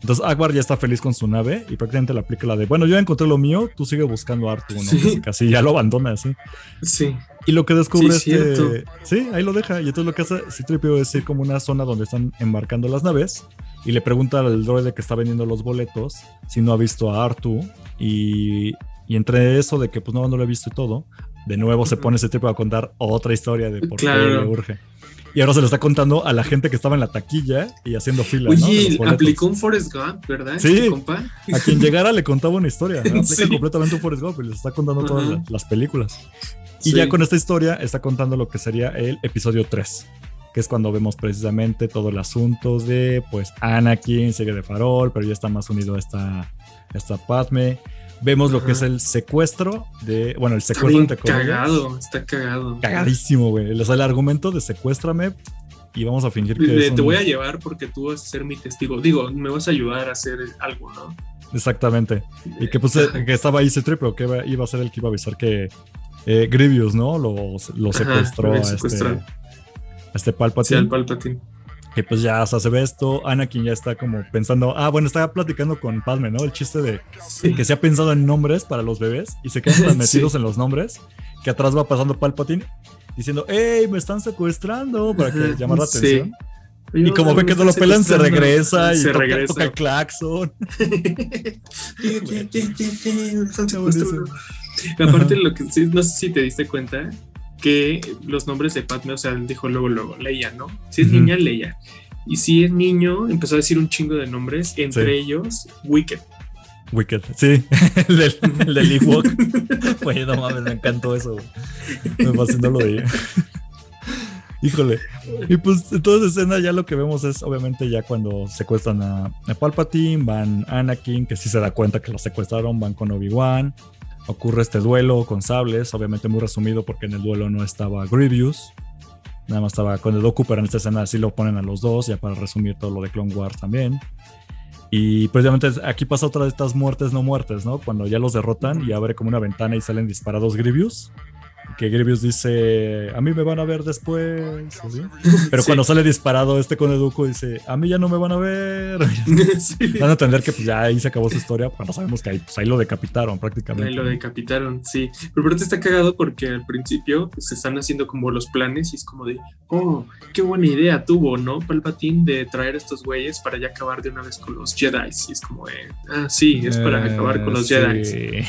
entonces Akbar ya está feliz con su nave y prácticamente le aplica la de, bueno, yo ya encontré lo mío, tú sigue buscando a Artu, ¿no? Casi, ya lo abandona así. Sí. Y lo que descubre es que, sí, ahí lo deja y entonces lo que hace Citripio es ir como una zona donde están embarcando las naves y le pregunta al droide que está vendiendo los boletos si no ha visto a Artu y y entre eso de que pues no, no lo he visto y todo, de nuevo se pone ese tipo a contar otra historia de por qué le urge. Y ahora se lo está contando a la gente que estaba en la taquilla y haciendo fila. Oye, aplicó un Forrest Gump, ¿verdad? Sí, este compa? a quien llegara le contaba una historia. Aplica completamente un Forrest Gump y les está contando todas las, películas. Y ya con esta historia está contando lo que sería el episodio 3, que es cuando vemos precisamente todo el asunto de, pues, Anakin sigue de farol, pero ya está más unido a esta, a esta Padme Vemos lo que es el secuestro de. Bueno, el secuestro está cagado, está cagado. Cagadísimo, güey. O sea, el argumento de secuéstrame y vamos a fingir que. te voy a llevar porque tú vas a ser mi testigo. Digo, me vas a ayudar a hacer algo, ¿no? Exactamente. Y que pues que estaba ahí ese trip, pero que iba, a ser el que iba a avisar que eh, Grievous, ¿no? Lo, secuestró a, este, a este Palpatine. Sí, al Palpatine. Que pues ya, se ve esto, Anakin ya está como pensando, ah, bueno, estaba platicando con Padme, ¿no? El chiste de que se ha pensado en nombres para los bebés y se quedan tan metidos en los nombres que atrás va pasando Palpatine diciendo, hey, me están secuestrando para que llamar la atención. Y como ve que no lo pelan, se regresa y se toca, regresa. toca el claxon. Aparte, lo que no sé si te diste cuenta, que los nombres de Padme, o sea, dijo luego, luego, Leia, ¿no? Si es niña, Leia. Y si es niño, empezó a decir un chingo de nombres, entre ellos Wicked. Wicked, sí, el del, el del Ewok. Oye, no mames, me encantó eso. Me fascinó lo de Híjole. Y pues en toda esa escena ya lo que vemos es obviamente ya cuando secuestran a, a Palpatine, van Anakin, que sí se da cuenta que lo secuestraron, van con Obi-Wan ocurre este duelo con sables, obviamente muy resumido porque en el duelo no estaba Grievous, nada más estaba con el Doku, pero en esta escena sí lo ponen a los dos, ya para resumir todo lo de Clone Wars también. Y precisamente aquí pasa otra de estas muertes no muertes, ¿no? Cuando ya los derrotan y abre como una ventana y salen disparados Grievous que Grievous dice, a mí me van a ver después. Pero cuando sale disparado este con Educo dice, a mí ya no me van a ver. Van a entender que pues, ya ahí se acabó su historia, cuando sabemos que ahí, pues, ahí lo decapitaron prácticamente. Ahí lo decapitaron, sí. Pero te está cagado porque al principio pues, se están haciendo como los planes y es como de, oh, qué buena idea tuvo, ¿no? Palpatine de traer estos güeyes para ya acabar de una vez con los Jedi. Y es como de, ah, sí, es para acabar con los eh, Jedi.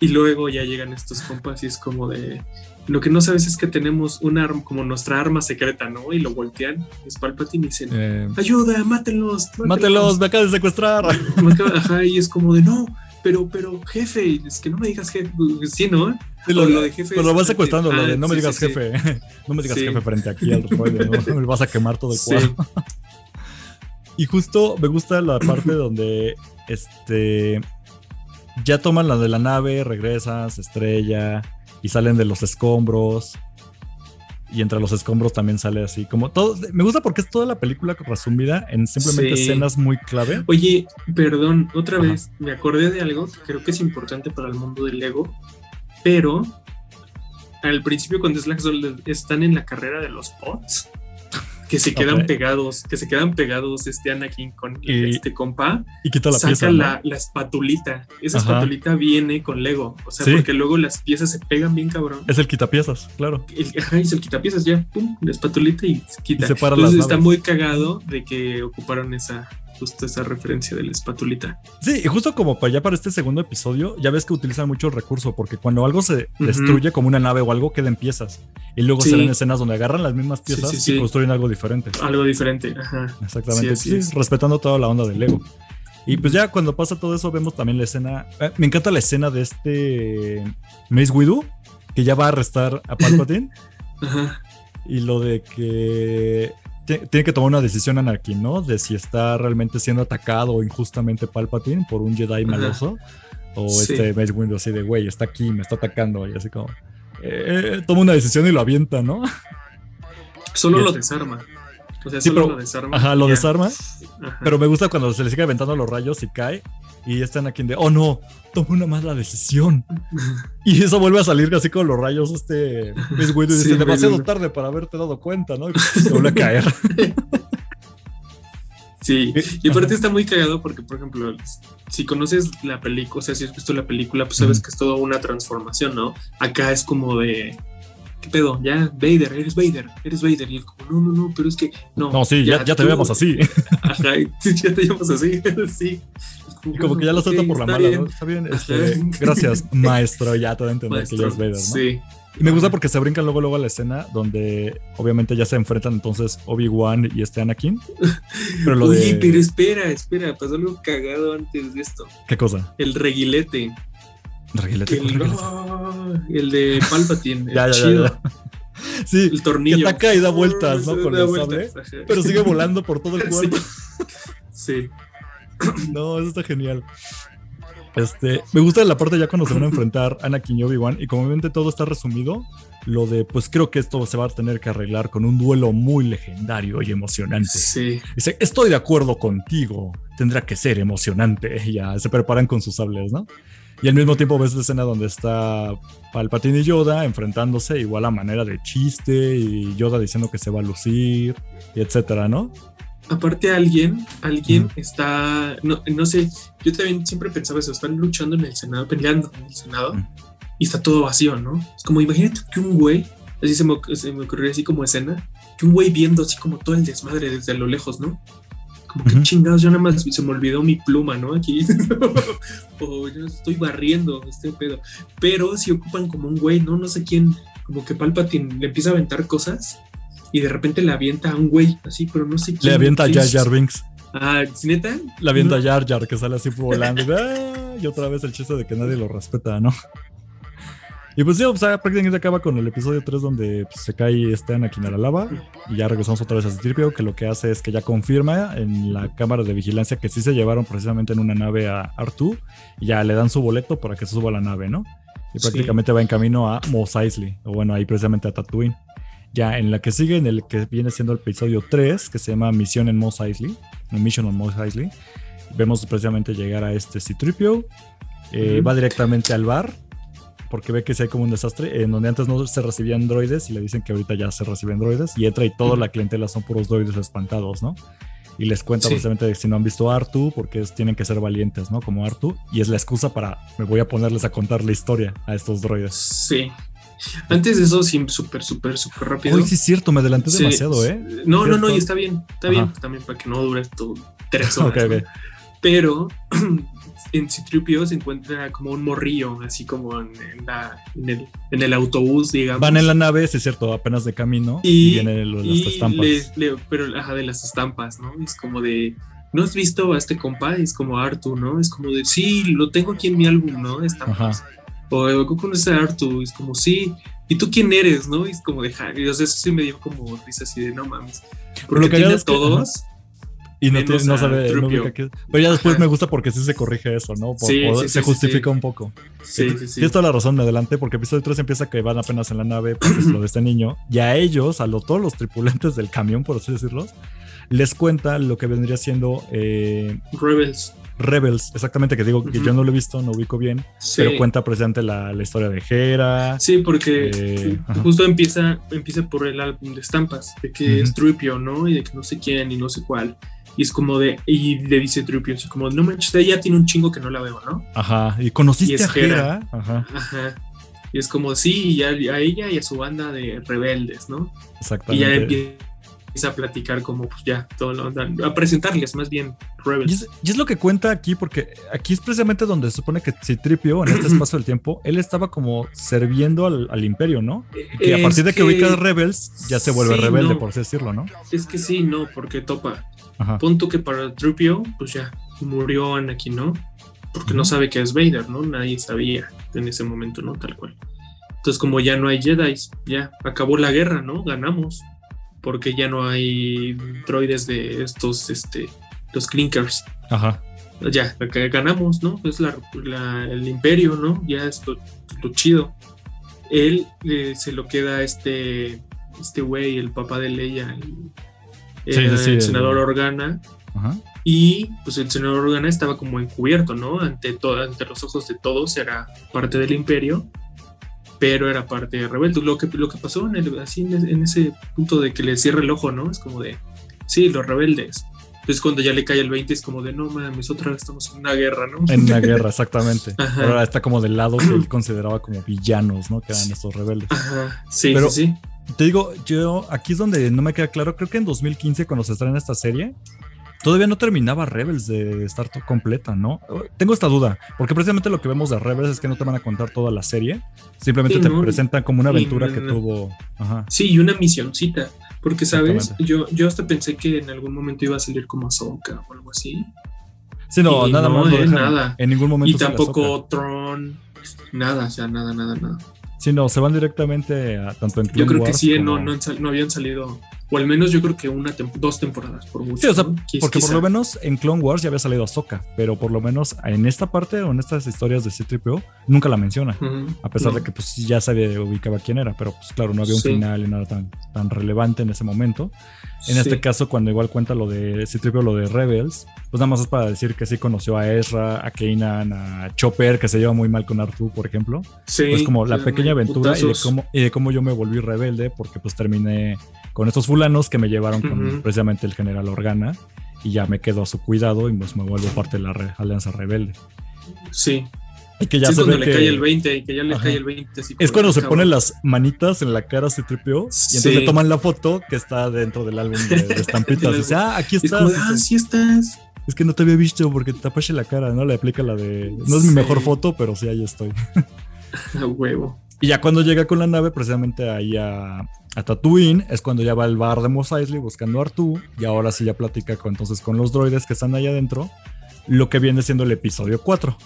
Y luego ya llegan estos compas y es como de. Lo que no sabes es que tenemos un arma, como nuestra arma secreta, ¿no? Y lo voltean, es Palpatine y dicen: eh, ¡Ayuda, mátenlos! ¡Mátenlos! ¡Me acabas de secuestrar! ajá, y es como de: ¡No! Pero, pero, jefe, es que no me digas jefe. Sí, ¿no? lo, de jefe. Pero lo vas secuestrando, lo de ah, no me digas jefe. no me digas jefe frente aquí al rollo, ¿no? Me vas a quemar todo el cuadro. y justo me gusta la parte donde este ya toman la de la nave, regresan, se estrella y salen de los escombros. y entre los escombros también sale así como todo. Me gusta porque es toda la película resumida en simplemente escenas muy clave. Oye, perdón, otra vez me acordé de algo que creo que es importante para el mundo del Lego, pero al principio cuando están en la carrera de los pots, que se quedan pegados, que se quedan pegados este Anakin con este compa y quita la saca la, la, espatulita. Esa espatulita viene con Lego, o sea, porque luego las piezas se pegan bien cabrón. Es el quitapiezas, claro. El, ajá, es el quitapiezas ya, pum, la espatulita y se quita. Y Entonces está muy cagado de que ocuparon esa justo esa referencia de la espatulita. Sí, y justo como para ya para este segundo episodio, ya ves que utilizan mucho el recurso, porque cuando algo se destruye como una nave o algo, queda en piezas. Y luego se ven escenas donde agarran las mismas piezas y construyen algo diferente. Algo diferente, ajá. Exactamente. Sí, respetando toda la onda del Lego. Y pues ya cuando pasa todo eso, vemos también la escena. Eh, me encanta la escena de este Mace Windu, que ya va a arrestar a Palpatine. Ajá. Y lo de que tiene que tomar una decisión Anakin, ¿no? De si está realmente siendo atacado injustamente Palpatine por un Jedi maloso. O este Mace Windu así de, güey, está aquí, me está atacando. Y así como, eh, toma una decisión y lo avienta, ¿no? Solo lo desarma. O sea, solo lo desarma. Ajá, lo desarma. Pero me gusta cuando se le sigue aventando los rayos y cae. Y están aquí de, oh no, toma una mala decisión. y eso vuelve a salir así con los rayos. Este es y dice, demasiado tarde para haberte dado cuenta, ¿no? Y se vuelve a caer. Sí, y aparte está muy cagado porque, por ejemplo, si conoces la película, o sea, si has visto la película, pues sabes que es toda una transformación, ¿no? Acá es como de, ¿qué pedo? Ya, Vader, eres Vader, eres Vader. Y él como, no, no, no, pero es que, no. No, sí, ya, ya, te vemos así. Ajá, ya te vemos así, sí. y como que ya lo suelta por la mala, ¿no? Está bien, este, gracias, maestro, ya te voy a entender que ya es Vader, ¿no? Sí. Y me gusta porque se brincan luego, luego a la escena donde obviamente ya se enfrentan entonces Obi-Wan y este Anakin. Pero lo Oye, pero espera, espera, pasó algo cagado antes de esto. ¿Qué cosa? El reguilete. El, el de Palpatine, ya, el ya, chido. Ya, sí, el tornillo. Que ataca y da vueltas, ¿no? Con el sable. Pero sigue volando por todo el cuerpo. sí. No, eso está genial. Este, me gusta la parte ya cuando se van a enfrentar Anakin y Obi-Wan y como obviamente todo está resumido, lo de pues creo que esto se va a tener que arreglar con un duelo muy legendario y emocionante. Sí. Dice, estoy de acuerdo contigo, tendrá que ser emocionante. Y ya se preparan con sus sables, ¿no? Y al mismo tiempo ves la escena donde está Palpatine y Yoda enfrentándose igual a manera de chiste y Yoda diciendo que se va a lucir y etcétera, ¿no? aparte alguien, alguien está, no, no sé, yo también siempre pensaba eso, están luchando en el Senado, peleando en el Senado, y está todo vacío, ¿no? Es como, imagínate que un güey, así se me, se me ocurrió así como escena, que un güey viendo así como todo el desmadre desde lo lejos, ¿no? Como que chingados, yo nada más se me olvidó mi pluma, ¿no? Aquí. o yo estoy barriendo este pedo. Pero si ocupan como un güey, ¿no? No sé quién, como que Palpatine le empieza a aventar cosas y de repente le avienta a un güey, así, pero no sé quién. Le avienta a Jar Jar Binks. Ah, ¿neta? Le avienta a Jar Jar, que sale así volando. Ah", y otra vez el chiste de que nadie lo respeta, ¿no? Y pues sí, o sea, prácticamente acaba con el episodio 3 donde pues, se cae este Anakin a la lava y ya regresamos otra vez a Citripio, que lo que hace es que ya confirma en la cámara de vigilancia que sí se llevaron precisamente en una nave a Artu y ya le dan su boleto para que se suba a la nave, ¿no? Y prácticamente va en camino a Mos Eisley, o bueno, ahí precisamente a Tatooine. Ya en la que sigue, en el que viene siendo el episodio 3, que se llama Misión en Mos Eisley, Mission on Mos Eisley, vemos precisamente llegar a este Citripio, eh, va directamente al bar, porque ve que si hay como un desastre, en donde antes no se recibían droides y le dicen que ahorita ya se reciben droides, y entra y toda la clientela son puros droides espantados, ¿no? Y les cuenta precisamente de si no han visto Artu, porque tienen que ser valientes, ¿no? Como Artu, y es la excusa para, me voy a ponerles a contar la historia a estos droides. Sí, antes de eso, sí, súper, súper, súper rápido. Uy, sí es cierto, me adelanté demasiado, ¿eh? No, no, no, y está bien, está bien, también para que no dure todo tres horas. Pero en Citripio se encuentra como un morrillo, así como en, el, autobús, digamos. Van en la nave, es cierto, apenas de camino y, vienen las estampas. pero, ajá, de las estampas, ¿no? Es como de, ¿no has visto a este compa? Es como Artu, ¿no? Es como de, sí, lo tengo aquí en mi álbum, ¿no? Estampas. Ajá o ¿cómo conoces a Artu? Y es como, sí, ¿y tú quién eres? ¿No? Y es como de, y, o sea, eso sí me dio como risa así de, no mames. Porque lo que tiene a todos, Y no, no sabe, no Pero ya después me gusta porque sí se corrige eso, ¿no? se justifica un poco. Sí, sí, sí. Tienes toda la razón, me adelante, porque episodio 3 empieza que van apenas en la nave, pues es lo de este niño, y a ellos, a lo, todos los tripulantes del camión, por así decirlo, les cuenta lo que vendría siendo... Eh, Rebels. Rebels, exactamente, que digo que yo no lo he visto, no ubico bien, pero cuenta precisamente la, historia de Hera. Sí, porque eh, justo empieza, empieza por el álbum de estampas, de que es Tripio, ¿no? Y de que no sé quién y no sé cuál. Y es como de, y le dice Tripio, así como, no manches, ella tiene un chingo que no la veo, ¿no? Ajá, y conociste a Hera. Ajá. Ajá. Y es como, sí, y a, ella y a su banda de rebeldes, ¿no? Exactamente. Y ya empieza a platicar como pues ya todo lo, a presentarles más bien Rebels. Y es, lo que cuenta aquí porque aquí es precisamente donde se supone que Citripio en este espacio del tiempo él estaba como sirviendo al, imperio, ¿no? Y a partir de que, ubica Rebels ya se vuelve rebelde por así decirlo, ¿no? Es que sí, no, porque topa. Punto que para Tripio pues ya murió Anakin, ¿no? Porque no sabe que es Vader, ¿no? Nadie sabía en ese momento, ¿no? Tal cual. Entonces, como ya no hay Jedi, ya acabó la guerra, ¿no? Ganamos porque ya no hay droides de estos, este, los clinkers. Ajá. Ya, ganamos, ¿no? Es la, el imperio, ¿no? Ya es lo, chido. Él eh, se lo queda este, este güey, el papá de Leia, el, senador Organa. Ajá. Y pues el senador Organa estaba como encubierto, ¿no? Ante, todo, ante los ojos de todos, era parte del imperio pero era parte de rebelde. Lo que, lo que pasó en, el, así en, ese punto de que le cierra el ojo, ¿no? Es como de, sí, los rebeldes. Entonces cuando ya le cae el 20 es como de, no mames, otra vez estamos en una guerra, ¿no? En una guerra, exactamente. Ahora está como del lado que él consideraba como villanos, ¿no? Que eran estos rebeldes. Ajá, sí, sí, sí. Te digo, yo aquí es donde no me queda claro, creo que en 2015 cuando se estrena esta serie, todavía no terminaba Rebels de estar completa, ¿no? Tengo esta duda, porque precisamente lo que vemos de Rebels es que no te van a contar toda la serie, simplemente te presentan como una aventura que tuvo. Sí, y una misioncita, porque sabes, yo, yo hasta pensé que en algún momento iba a salir como Ahsoka o algo así. Sí, no, nada más. nada. En ningún momento. Y tampoco Tron, nada, o sea, nada, nada, nada. Sí, no, se van directamente a tanto en Clone Yo creo que sí, no, no, no habían salido o al menos yo creo que una dos temporadas por mucho. Sí, o sea, porque por lo menos en Clone Wars ya había salido Ahsoka, pero por lo menos en esta parte o en estas historias de C-3PO nunca la menciona. a pesar de que pues ya sabía ubicaba quién era, pero pues claro, no había un final y nada tan, tan relevante en ese momento. En este caso, cuando igual cuenta lo de C-3PO, lo de Rebels, pues nada más es para decir que sí conoció a Ezra, a Kanan, a Chopper, que se lleva muy mal con Artu, por ejemplo. Sí. Pues como la pequeña aventura y de, cómo, y de cómo yo me volví rebelde, porque pues terminé con estos fulanos que me llevaron con precisamente el general Organa y ya me quedo a su cuidado y pues me vuelvo parte de la Alianza Rebelde. Sí. Y que ya se cuando le cae el 20 y que ya le cae el 20. es cuando se ponen las manitas en la cara, se tripeó y entonces le toman la foto que está dentro del álbum de, estampitas. y dice, ah, aquí estás. ah, sí estás. Es que no te había visto porque te tapaste la cara, ¿no? Le aplica la de. No es mi mejor foto, pero sí, ahí estoy. A huevo. Y ya cuando llega con la nave, precisamente ahí a, a Tatooine, es cuando ya va al bar de Mos Eisley buscando a Artu. Y ahora sí ya platica con, entonces con los droides que están ahí adentro. Lo que viene siendo el episodio 4.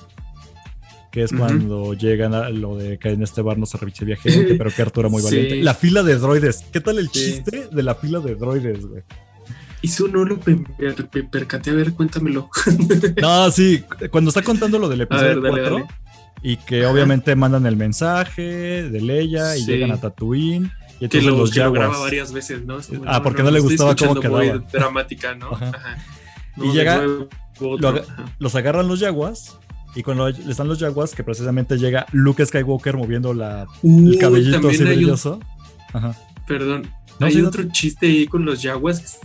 Que es cuando llegan a lo de que en este bar no se reviche viaje, pero que Arturo muy valiente. La fila de droides. ¿Qué tal el chiste de la fila de droides, güey? Si no lo percaté, a ver, cuéntamelo. no, sí, cuando está contando lo del episodio 4, y que obviamente mandan el mensaje de Leia y llegan a Tatooine. Y que lo, los que lo graba varias veces, ¿no? ah, porque no, le gustaba cómo quedaba. Dramática, ¿no? y llega, los agarran los Jaguars y cuando le están los Jaguars, que precisamente llega Luke Skywalker moviendo la, el cabellito así brilloso. Ajá. Perdón, hay otro chiste ahí con los Jaguars.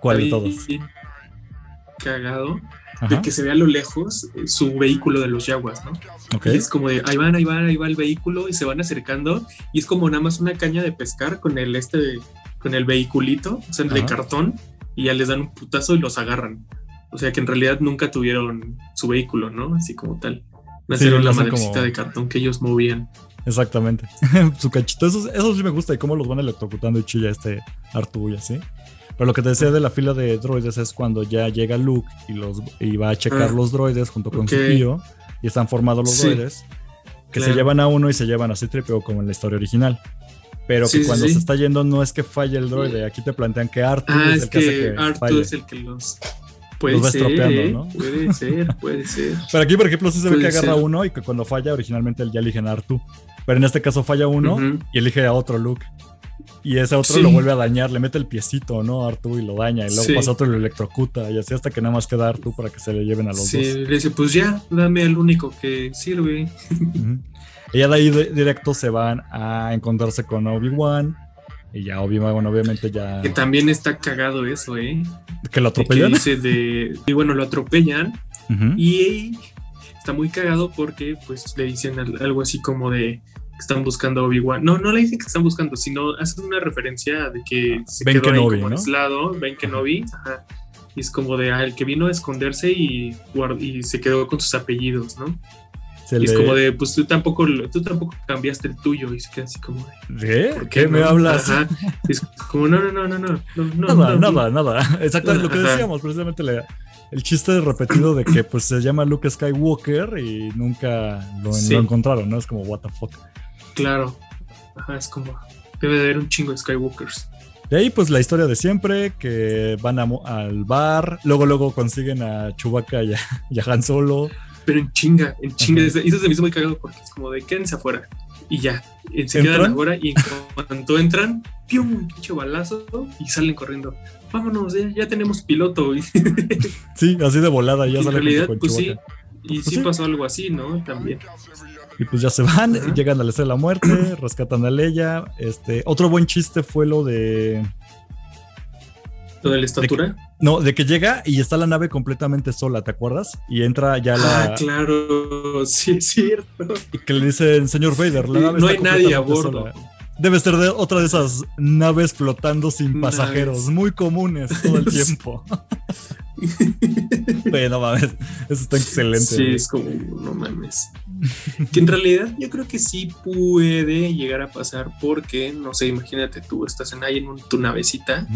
¿Cuál de todos? Cagado de que se vea a lo lejos eh, su vehículo de los Yaguas, ¿no? es como de ahí van, ahí van, ahí va el vehículo y se van acercando y es como nada más una caña de pescar con el este con el vehiculito, o sea, de cartón y ya les dan un putazo y los agarran. O sea que en realidad nunca tuvieron su vehículo, ¿no? Así como tal. No sí, la madrecita de cartón que ellos movían. Exactamente. su cachito. Eso, eso sí me gusta y cómo los van electrocutando y chilla este Artu y así. Pero lo que te decía de la fila de droides es cuando ya llega Luke y, los, y va a checar ah, los droides junto con su tío y están formados los droides que se llevan a uno y se llevan a C-3PO como en la historia original. pero que cuando se está yendo no es que falle el droide. Aquí te plantean que Arthur ah, es, el que, hace que Arthur es el que los Puede los va estropeando, ¿no? Puede ser, puede ser. Pero aquí, por ejemplo, sí se ve que agarra uno y que cuando falla, originalmente él ya elige a Artu. Pero en este caso falla uno y elige a otro Luke. Y ese otro lo vuelve a dañar, le mete el piecito, ¿no? A Artu y lo daña. Y luego pasa otro y lo electrocuta. Y así hasta que nada más queda Artu para que se le lleven a los dos. Sí, le dice, pues ya, dame el único que sirve. Y ya de ahí directo se van a encontrarse con Obi-Wan. Y ya Obi-Wan, obviamente ya. Que también está cagado eso, ¿eh? Que lo atropellan. dice de. Y bueno, lo atropellan. Y está muy cagado porque, pues, le dicen algo así como de que están buscando a Obi-Wan. No, no le dicen que están buscando, sino hacen una referencia de que se quedó ahí como ¿no? aislado, ven que no vi. Ajá. Y es como de, ah, el que vino a esconderse y, y se quedó con sus apellidos, ¿no? y es como de, pues tú tampoco, tú tampoco cambiaste el tuyo y se queda así como de... ¿Qué? qué, me hablas? Es como, no, no, no, no, no. no nada, nada, nada. Exactamente lo que decíamos, precisamente el chiste repetido de que pues se llama Luke Skywalker y nunca lo, encontraron, ¿no? Es como, what the fuck. Claro. Ajá, es como, debe de haber un chingo de Skywalkers. De ahí, pues la historia de siempre, que van al bar, luego, luego consiguen a Chewbacca y a Han Solo pero en chinga, en chinga. Y eso se me hizo muy cagado porque es como de quédense afuera. Y ya, se quedan afuera y en cuanto entran, ¡pium! Un pinche balazo y salen corriendo. Vámonos, ya, tenemos piloto. sí, así de volada, ya. En realidad, pues sí. Y pues sí, pasó algo así, ¿no? También. Y pues ya se van, llegan a la de la muerte, rescatan a Leia. Este, otro buen chiste fue lo de. ¿Lo de la estatura? No, de que llega y está la nave completamente sola, ¿te acuerdas? Y entra ya la. Ah, claro, sí, es cierto. Y que le dicen, señor Vader, la nave no hay nadie a bordo. Debe ser de otra de esas naves flotando sin pasajeros, muy comunes todo el tiempo. no mames, eso está excelente. Sí, es como, no mames. Que en realidad yo creo que sí puede llegar a pasar porque, no sé, imagínate tú, estás en ahí en tu navecita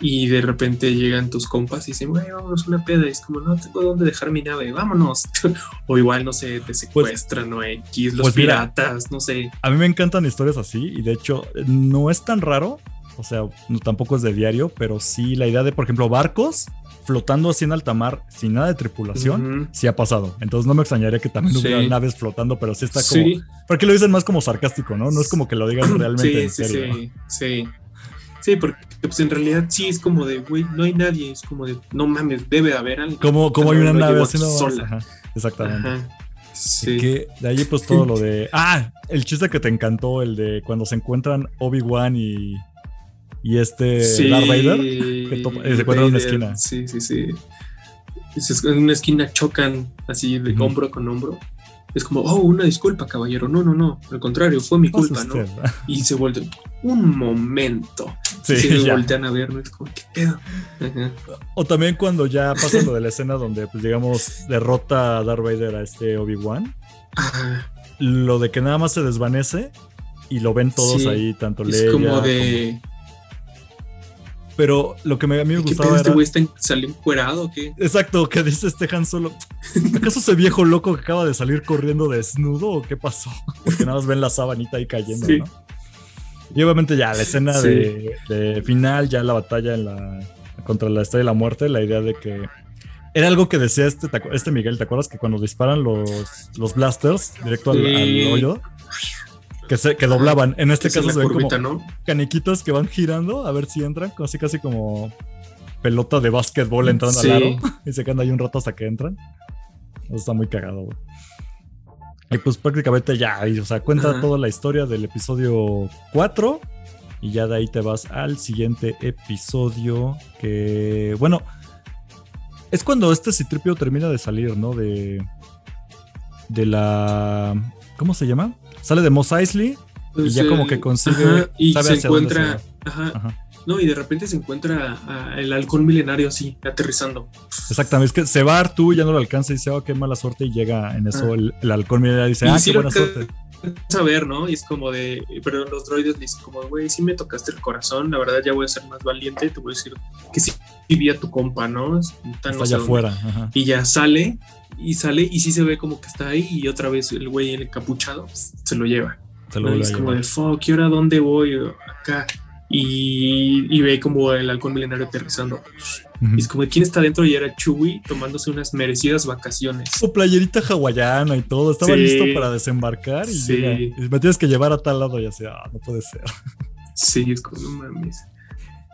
y de repente llegan tus compas y dicen, güey, vámonos una peda. Y es como, no tengo dónde dejar mi nave, vámonos. o igual, no sé, te pues, secuestran o X, los pues piratas, no sé. A mí me encantan historias así y de hecho no es tan raro. O sea, no, tampoco es de diario, pero sí la idea de, por ejemplo, barcos flotando así en alta mar sin nada de tripulación, sí ha pasado. Entonces no me extrañaría que también hubiera naves flotando, pero sí está como... Sí. Porque lo dicen más como sarcástico, ¿no? No es como que lo digan realmente en serio. Sí, sí. Sí, porque pues en realidad sí es como de, güey, no hay nadie, es como de, no mames, debe haber alguien. Como, como hay una nave haciendo sola. exactamente. Sí. Que de ahí pues todo lo de... Ah, el chiste que te encantó, el de cuando se encuentran Obi-Wan y, y este Darth Vader, que eh, se encuentran en una esquina. Sí, sí, sí. En una esquina chocan así de hombro con hombro es como, oh, una disculpa, caballero. No, no, no. Al contrario, fue mi culpa, ¿no? Y se vuelven, un momento. Sí, se voltean a verme, es como, ¿qué pedo? O también cuando ya pasa lo de la escena donde, pues, digamos, derrota a Darth Vader a este Obi-Wan. Lo de que nada más se desvanece y lo ven todos ahí, tanto Leia. Es como de. Pero lo que me, a mí me gustaba. ¿Este güey salió encuerado o qué? Exacto, que dice este Han Solo. ¿Acaso ese viejo loco que acaba de salir corriendo desnudo o qué pasó? Porque nada más ven la sabanita ahí cayendo, ¿no? Y obviamente ya la escena de, final, ya la batalla en la, contra la Estrella de la Muerte, la idea de que era algo que decía este, este Miguel, ¿te acuerdas? Que cuando disparan los, los blasters directo al, al hoyo, que, se, que doblaban. En este caso se ven como caniquitos que van girando a ver si entran, casi casi como pelota de básquetbol entrando al aro y se quedan ahí un rato hasta que entran. Eso está muy cagado, güey. Y pues prácticamente ya, o sea, cuenta toda la historia del episodio 4 y ya de ahí te vas al siguiente episodio que, bueno, es cuando este Citripio termina de salir, ¿no? De, de la, ¿cómo se llama? Sale de Mos Eisley y pues, ya como que consigue. y se encuentra. Ajá, No, y de repente se encuentra el halcón milenario así, aterrizando. Exactamente, es que se va Artu, ya no lo alcanza y dice, oh, qué mala suerte, y llega en eso el, halcón milenario y dice, ah, qué buena suerte. Saber, ¿no? Y es como de, pero los droides dicen como, güey, si me tocaste el corazón, la verdad ya voy a ser más valiente, te voy a decir que sí vivía tu compa, ¿no? Está allá afuera. Y ya sale y sale y sí se ve como que está ahí y otra vez el güey el encapuchado se lo lleva. y es como de fuck, ¿y ahora dónde voy? Acá. Y, ve como el halcón milenario aterrizando. Y es como, ¿quién está dentro? Y era Chewie tomándose unas merecidas vacaciones. Su playerita hawaiana y todo. Estaba listo para desembarcar y, sí. me tienes que llevar a tal lado. Y así, ah, no puede ser. Sí, es como, no mames.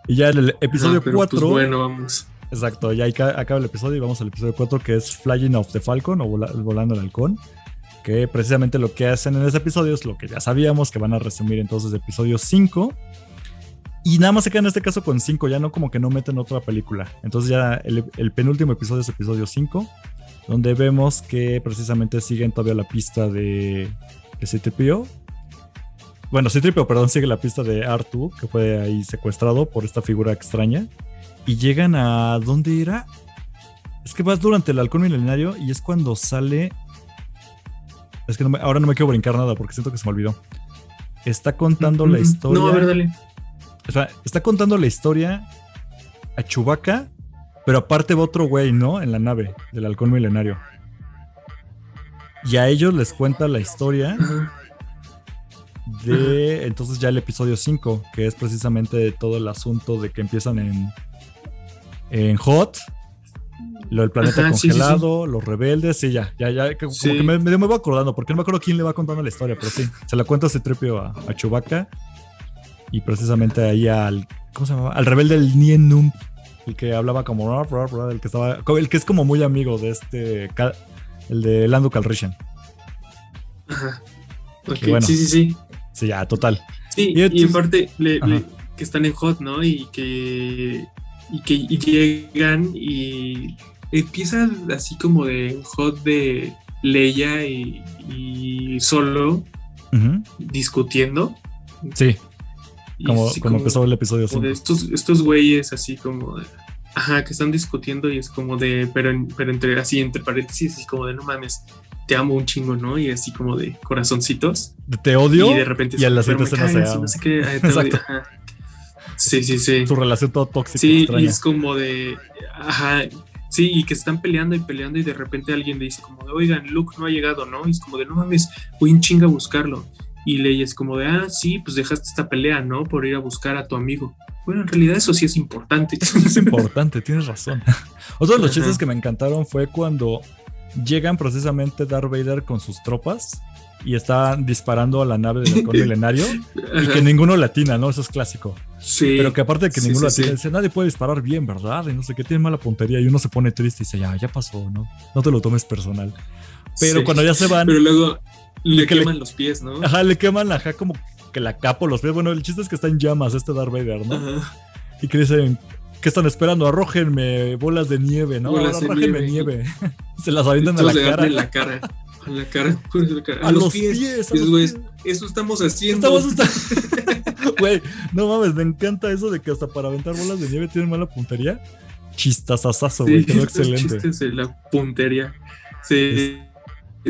Y ya en el episodio 4. Pues bueno, vamos. Exacto, ya acaba el episodio y vamos al episodio 4 que es Flying of the Falcon o Volando el Halcón. Que precisamente lo que hacen en ese episodio es lo que ya sabíamos, que van a resumir entonces episodio 5 y nada más se queda en este caso con 5, ya no como que no meten otra película. Entonces ya el, penúltimo episodio es episodio 5, donde vemos que precisamente siguen todavía la pista de, de C-3PO. Bueno, C-3PO, perdón, sigue la pista de Artu, que fue ahí secuestrado por esta figura extraña. Y llegan a... ¿Dónde era? Es que vas durante el halcón milenario y es cuando sale... Es que ahora no me quiero brincar nada porque siento que se me olvidó. Está contando la historia. No, a ver, dale. O sea, está contando la historia a Chubaca, pero aparte va otro güey, ¿no? En la nave del halcón milenario. Y a ellos les cuenta la historia de entonces ya el episodio 5, que es precisamente todo el asunto de que empiezan en, en Hot, lo del planeta congelado, los rebeldes, sí, ya, ya, ya, como que me, me, voy acordando, porque no me acuerdo quién le va contando la historia, pero sí, se la cuenta ese tripio a, a Chewbacca y precisamente ahí al, ¿cómo se llamaba? Al rebelde del Nien Num, el que hablaba como, el que estaba, el que es como muy amigo de este, el de Lando Calrissian. Ajá. Okay. sí, sí, sí. Sí, ya, total. Sí, y, en parte que están en Hot, ¿no? Y que, y que llegan y empieza así como de Hot de Leia y, solo discutiendo. Sí. Como, empezó el episodio 5. Estos, estos güeyes así como ajá, que están discutiendo y es como de, pero, pero entre así, entre paréntesis, así como de no mames, te amo un chingo, ¿no? Y así como de corazoncitos. Te odio. Y de repente y a la siguiente escena se no sé qué, Exacto. Sí, sí, sí. Su relación todo tóxica. Sí, y es como de, ajá, sí, y que están peleando y peleando y de repente alguien le dice como de, oigan, Luke no ha llegado, ¿no? Y es como de, no mames, voy un chinga a buscarlo. Y leyes como de, ah, sí, pues dejaste esta pelea, ¿no? Por ir a buscar a tu amigo. Bueno, en realidad eso sí es importante. es importante, tienes razón. Otro de los chistes que me encantaron fue cuando llegan precisamente Darth Vader con sus tropas y está disparando a la nave del halcón milenario y que ninguno latina, ¿no? Eso es clásico. Sí. Pero que aparte de que ninguno dice, nadie puede disparar bien, ¿verdad? Y no sé qué, tiene mala puntería y uno se pone triste y dice, ya, ya pasó, ¿no? No te lo tomes personal. Pero cuando ya se van... Pero luego le queman los pies, ¿no? Ajá, le queman, ajá, como que la capo los pies. Bueno, el chiste es que está en llamas este Darth Vader, ¿no? Ajá. Y que dicen, ¿qué están esperando? Arrójenme bolas de nieve, ¿no? Bolas arrójenme nieve. Se las avientan a la cara. En la cara. A la cara. A, los, pies. Eso estamos haciendo. Güey, no mames, me encanta eso de que hasta para aventar bolas de nieve tienen mala puntería. Chistazazazo, güey, quedó excelente. Chistes de la puntería. Sí.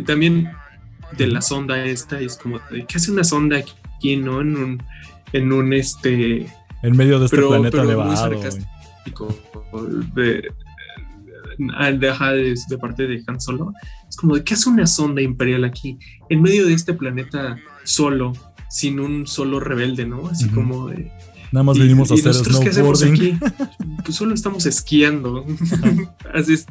También de la sonda esta, es como, ¿qué hace una sonda aquí, no? En un, en un este... En medio de este planeta nevado. De, de, de, parte de Han Solo. Es como, ¿qué hace una sonda imperial aquí? En medio de este planeta solo, sin un solo rebelde, ¿no? Así como de... Nada más venimos a hacer snowboarding. Pues solo estamos esquiando. Así es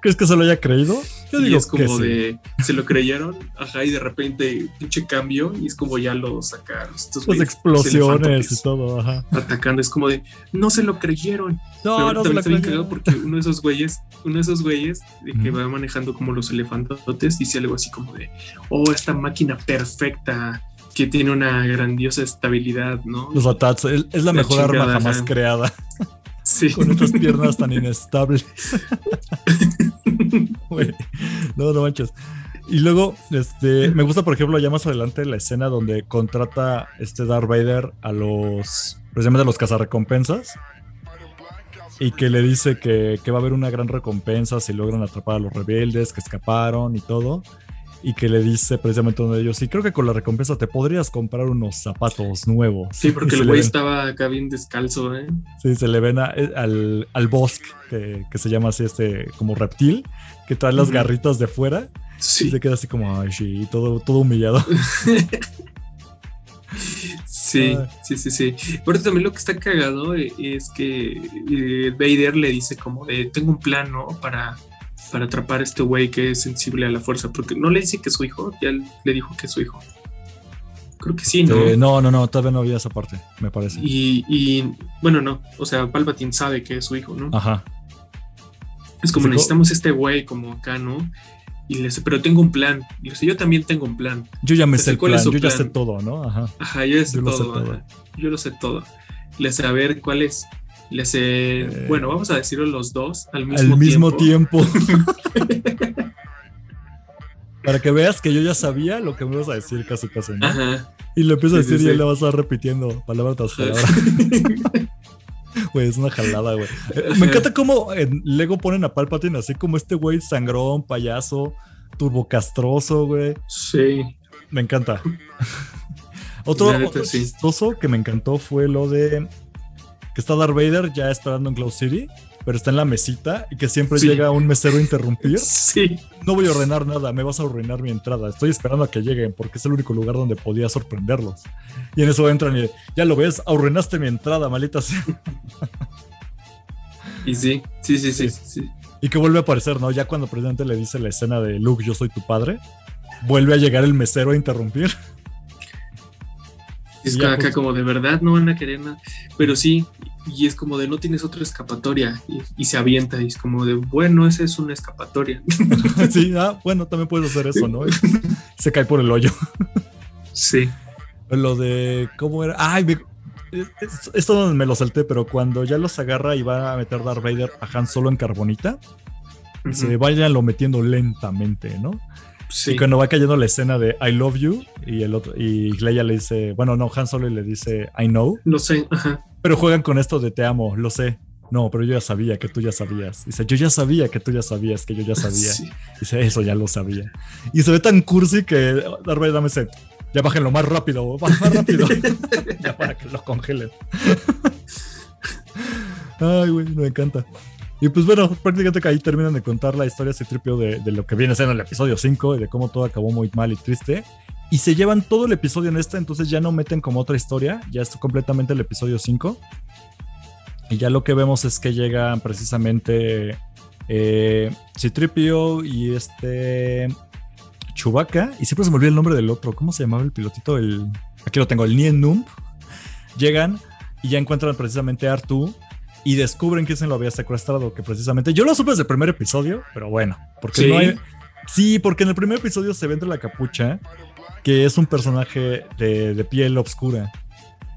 ¿Crees que se lo haya creído? Yo digo es como de, se lo creyeron, ajá, y de repente pinche cambio y es como ya lo sacaron. Estos Las explosiones y todo, ajá. Atacando, es como de, no se lo creyeron. No, no se lo creyeron. Porque uno de esos güeyes, uno de esos güeyes que va manejando como los elefantotes dice algo así como de, oh, esta máquina perfecta que tiene una grandiosa estabilidad, ¿no? Los atats, es la mejor arma jamás creada. Sí. Con estas piernas tan inestables. no, no manches. Y luego, este, me gusta, por ejemplo, ya más adelante la escena donde contrata este Darth Vader a los, precisamente a los cazarrecompensas. Y que le dice que, que va a haber una gran recompensa si logran atrapar a los rebeldes que escaparon y todo y que le dice precisamente uno de ellos, sí, creo que con la recompensa te podrías comprar unos zapatos nuevos. Sí, porque el güey estaba acá bien descalzo, ¿eh? Sí, se le ven eh, al, al Bosk, que, se llama así este, como reptil, que trae las garritas de fuera. Sí. Y se queda así como, ay, sí, todo, todo humillado. Sí, sí, sí, sí. Pero también lo que está cagado eh, es que eh, Vader le dice como de, tengo un plan, ¿no? Para, para atrapar a este güey que es sensible a la fuerza, porque no le dice que es su hijo, ya le dijo que es su hijo. Creo que sí, ¿no? no, no, no, todavía no había esa parte, me parece. Y, y, bueno, no, o sea, Palpatine sabe que es su hijo, ¿no? Ajá. Es como necesitamos este güey como acá, ¿no? Y le dice, pero tengo un plan. Y le dice, yo también tengo un plan. Yo ya me sé el plan, yo ya sé todo, ¿no? Ajá. Ajá, yo ya sé, todo, sé todo. Yo lo sé todo. Le hace, a ver, ¿cuál es? Le hace, eh, bueno, vamos a decirlo los dos al mismo, al mismo tiempo. Para que veas que yo ya sabía lo que me ibas a decir casi casi, ¿no? Ajá. Y lo empiezo a decir y él le va a estar repitiendo palabra tras palabra. Güey, es una jalada, güey. Eh, me encanta cómo en Lego ponen a Palpatine así como este güey sangrón, payaso, turbocastroso, güey. Sí. Me encanta. otro, otro chistoso que me encantó fue lo de que está Darth Vader ya esperando en Cloud City pero está en la mesita y que siempre llega un mesero a interrumpir. Sí. No voy a ordenar nada, me vas a arruinar mi entrada. Estoy esperando a que lleguen porque es el único lugar donde podía sorprenderlos. Y en eso entran y ya lo ves, arruinaste mi entrada, malita Y sí, sí, sí, sí, sí. Y que vuelve a aparecer, ¿no? Ya cuando presidente le dice la escena de Luke, yo soy tu padre, vuelve a llegar el mesero a interrumpir. Es acá como de verdad no van a querer nada. Pero sí, y es como de no tienes otra escapatoria y, se avienta y es como de bueno, esa es una escapatoria. sí, ah, bueno, también puedes hacer eso, ¿no? se cae por el hoyo. sí. Lo de cómo era. Ay, esto me lo salté, pero cuando ya los agarra y va a meter Darth Vader a Han solo en carbonita, se vayan lo metiendo lentamente, ¿no? Y cuando va cayendo la escena de I love you y el otro y Leia le dice, bueno, no, Han Solo le dice I know. Lo sé, Pero juegan con esto de te amo, lo sé. No, pero yo ya sabía que tú ya sabías. Dice, yo ya sabía que tú ya sabías que yo ya sabía. Dice, eso ya lo sabía. Y se ve tan cursi que Darth Vader me dice, ya bájenlo más rápido, más, más rápido. ya para que lo congelen. Ay, güey, me encanta. Y pues bueno, prácticamente ahí terminan de contar la historia ese tripio de, lo que viene siendo el episodio 5 y de cómo todo acabó muy mal y triste. Y se llevan todo el episodio en esta, entonces ya no meten como otra historia, ya es completamente el episodio 5. Y ya lo que vemos es que llegan precisamente eh, Citripio y este Chewbacca. Y siempre se me olvida el nombre del otro. ¿Cómo se llamaba el pilotito? El, aquí lo tengo, el Nien Numb. Llegan y ya encuentran precisamente a Artu y descubren que se lo había secuestrado, que precisamente yo lo supe desde el primer episodio, pero bueno, porque no hay... Sí, porque en el primer episodio se ve entre la capucha que es un personaje de, piel oscura.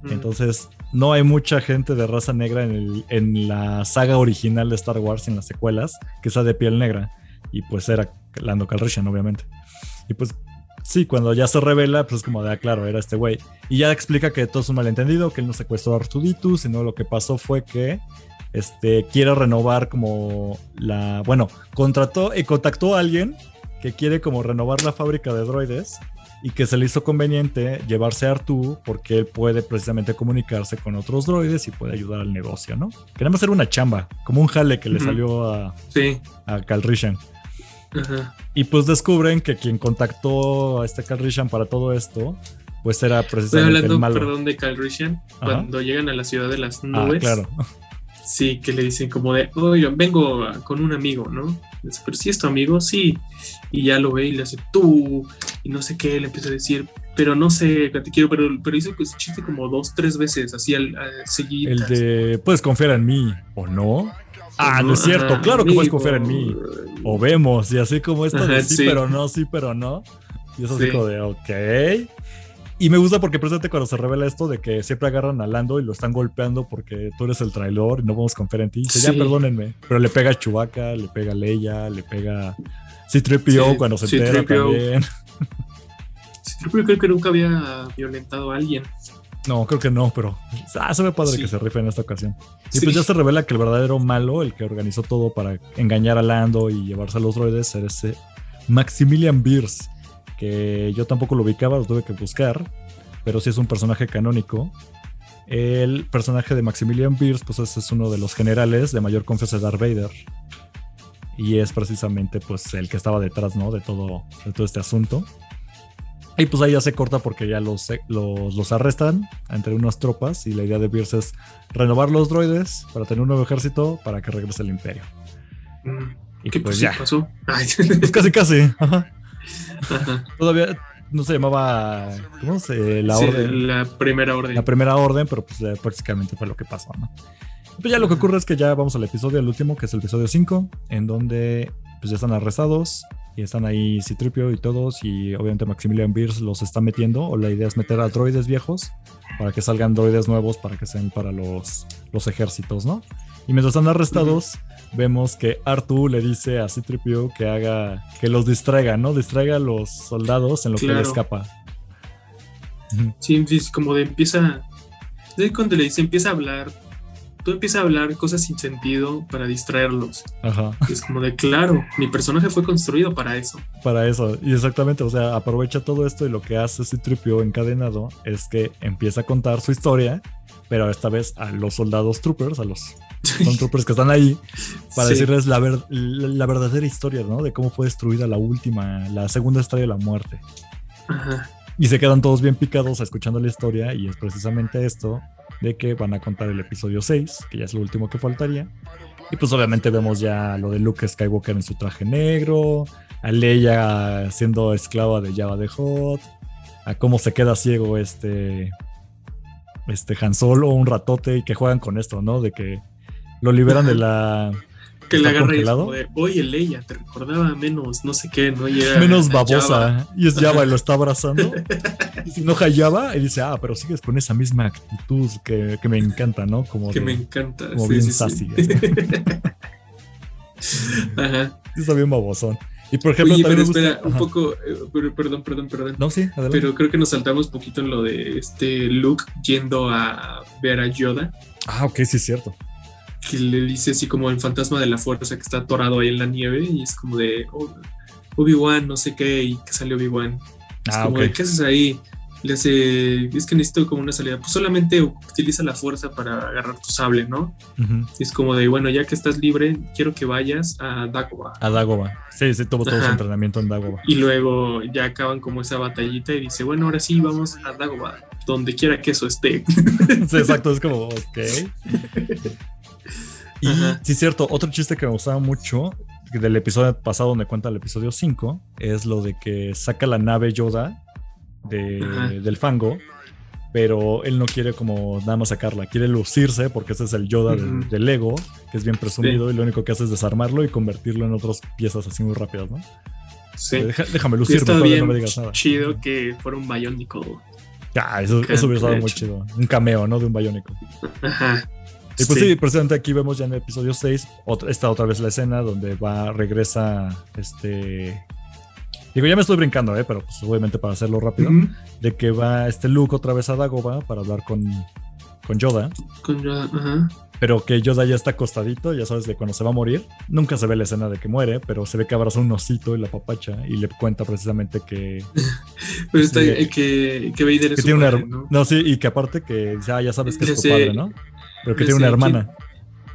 Mm. Entonces, no hay mucha gente de raza negra en, en, la saga original de Star Wars, en las secuelas, que sea de piel negra. Y pues era Lando Calrissian, obviamente. Y pues sí, cuando ya se revela, pues como de, ah, claro, era este güey. Y ya explica que todo es un malentendido, que él no secuestró a Artuditu, sino lo que pasó fue que este, quiere renovar como la, bueno, contrató y contactó a alguien que quiere como renovar la fábrica de droides y que se le hizo conveniente llevarse a Artu porque él puede precisamente comunicarse con otros droides y puede ayudar al negocio, ¿no? Queremos hacer una chamba, como un jale que le salió a, sí. a Calrissian. Y pues descubren que quien contactó a este Calrissian para todo esto, pues era precisamente Estoy hablando, el malo. perdón, de Calrissian, cuando llegan a la ciudad de las ah, nubes. claro. Sí, que le dicen como de, oigan, vengo con un amigo, ¿no? pero si es tu amigo, sí. Y ya lo ve y le hace tú, y no sé qué, le empieza a decir, pero no sé, te quiero, pero, pero hizo ese chiste como dos, tres veces, así al, seguir. El de, puedes confiar en mí, ¿o no? Ah, no, es cierto, claro que puedes confiar en mí. O vemos, y así como esto de sí, pero no, sí, pero no. Y eso es como de, ok. Y me gusta porque precisamente cuando se revela esto de que siempre agarran a Lando y lo están golpeando porque tú eres el traidor y no vamos a confiar en ti. Dice, ya perdónenme. Pero le pega a Chewbacca, le pega a Leia, le pega a C-3PO cuando se entera también. C-3PO creo que nunca había violentado a alguien. No, creo que no, pero ah, se ve padre que se rife en esta ocasión. Y pues ya se revela que el verdadero malo, el que organizó todo para engañar a Lando y llevarse a los droides, era ese Maximilian Beers, que yo tampoco lo ubicaba, lo tuve que buscar, pero sí es un personaje canónico. El personaje de Maximilian Beers, pues es uno de los generales de mayor confianza de Darth Vader. Y es precisamente pues el que estaba detrás, ¿no? De todo, de todo este asunto. Y pues ahí ya se corta porque ya los, los, los, arrestan entre unas tropas y la idea de Beers es renovar los droides para tener un nuevo ejército para que regrese el imperio. Mm. Y ¿Qué pues ya. pasó? Pues casi, casi. Todavía no se llamaba, ¿cómo se? La orden. La primera orden. La primera orden, pero pues prácticamente fue lo que pasó, ¿no? Pues ya lo que ocurre es que ya vamos al episodio, el último, que es el episodio 5, en donde pues ya están arrestados y están ahí Citripio y todos y obviamente Maximilian Beers los está metiendo o la idea es meter a droides viejos para que salgan droides nuevos para que sean para los, los ejércitos, ¿no? Y mientras están arrestados, vemos que Artu le dice a Citripio que haga, que los distraiga, ¿no? Distraiga a los soldados en lo que le escapa. Sí, como de empieza, de cuando le dice empieza a hablar tú empiezas a hablar cosas sin sentido para distraerlos. Ajá. es como de, claro, mi personaje fue construido para eso. Para eso, y exactamente, o sea, aprovecha todo esto y lo que hace ese tripio encadenado es que empieza a contar su historia, pero esta vez a los soldados troopers, a los troopers que están ahí, para decirles la, la, verdadera historia, ¿no? De cómo fue destruida la última, la segunda estrella de la muerte. Ajá. Y se quedan todos bien picados escuchando la historia y es precisamente esto de que van a contar el episodio 6, que ya es lo último que faltaría. Y pues obviamente vemos ya lo de Luke Skywalker en su traje negro, a Leia siendo esclava de Java de Hot, a cómo se queda ciego este, este Han Solo, un ratote, y que juegan con esto, ¿no? De que lo liberan de la que le agarra y oye Leia, te recordaba menos, no sé qué, ¿no? menos babosa. Y es Java y lo está abrazando. y si no Java, y dice, ah, pero sigues con esa misma actitud que, me encanta, ¿no? Como que me encanta. Como bien sassy. Ajá. Está bien babosón. Y por ejemplo, Oye, pero espera, un poco, eh, perdón, perdón, perdón. No, sí, adelante. Pero creo que nos saltamos un poquito en lo de este Luke yendo a ver a Yoda. Ah, ok, sí es cierto que le dice así como el fantasma de la fuerza que está atorado ahí en la nieve y es como de oh, Obi-Wan, no sé qué, y que salió Obi-Wan. Es ah, como de, ¿qué haces ahí? Le hace, es que necesito como una salida. Pues solamente utiliza la fuerza para agarrar tu sable, ¿no? Es como de, bueno, ya que estás libre, quiero que vayas a Dagobah. A Dagobah. Sí, sí, tuvo todo su entrenamiento en Dagobah. Y luego ya acaban como esa batallita y dice, bueno, ahora sí, vamos a Dagobah, donde quiera que eso esté. sí, exacto, es como, ok. Y sí, es cierto, otro chiste que me gustaba mucho del episodio pasado donde cuenta el episodio 5 es lo de que saca la nave Yoda del fango, pero él no quiere como nada más sacarla, quiere lucirse porque ese es el Yoda del, Lego, que es bien presumido y lo único que hace es desarmarlo y convertirlo en otras piezas así muy rápidas, ¿no? Sí. déjame lucirme, no me digas nada. Chido que fuera un biónico. Ah, eso, eso hubiera estado muy chido. Un cameo, ¿no? De un biónico. Ajá. Y pues sí. precisamente aquí vemos ya en el episodio 6, otra, está otra vez la escena donde va, regresa, este... Digo, ya me estoy brincando, ¿eh? pero pues obviamente para hacerlo rápido, de que va este Luke otra vez a Dagobah para hablar con, con Yoda. Con Yoda, ajá. Pero que Yoda ya está acostadito, ya sabes, de cuando se va a morir. Nunca se ve la escena de que muere, pero se ve que abraza un osito y la papacha y le cuenta precisamente que. pero está, que, que Vader es que tiene ¿no? ¿no? sí, y que aparte que ya, ya sabes que es tu padre, ¿no? Pero que tiene una hermana.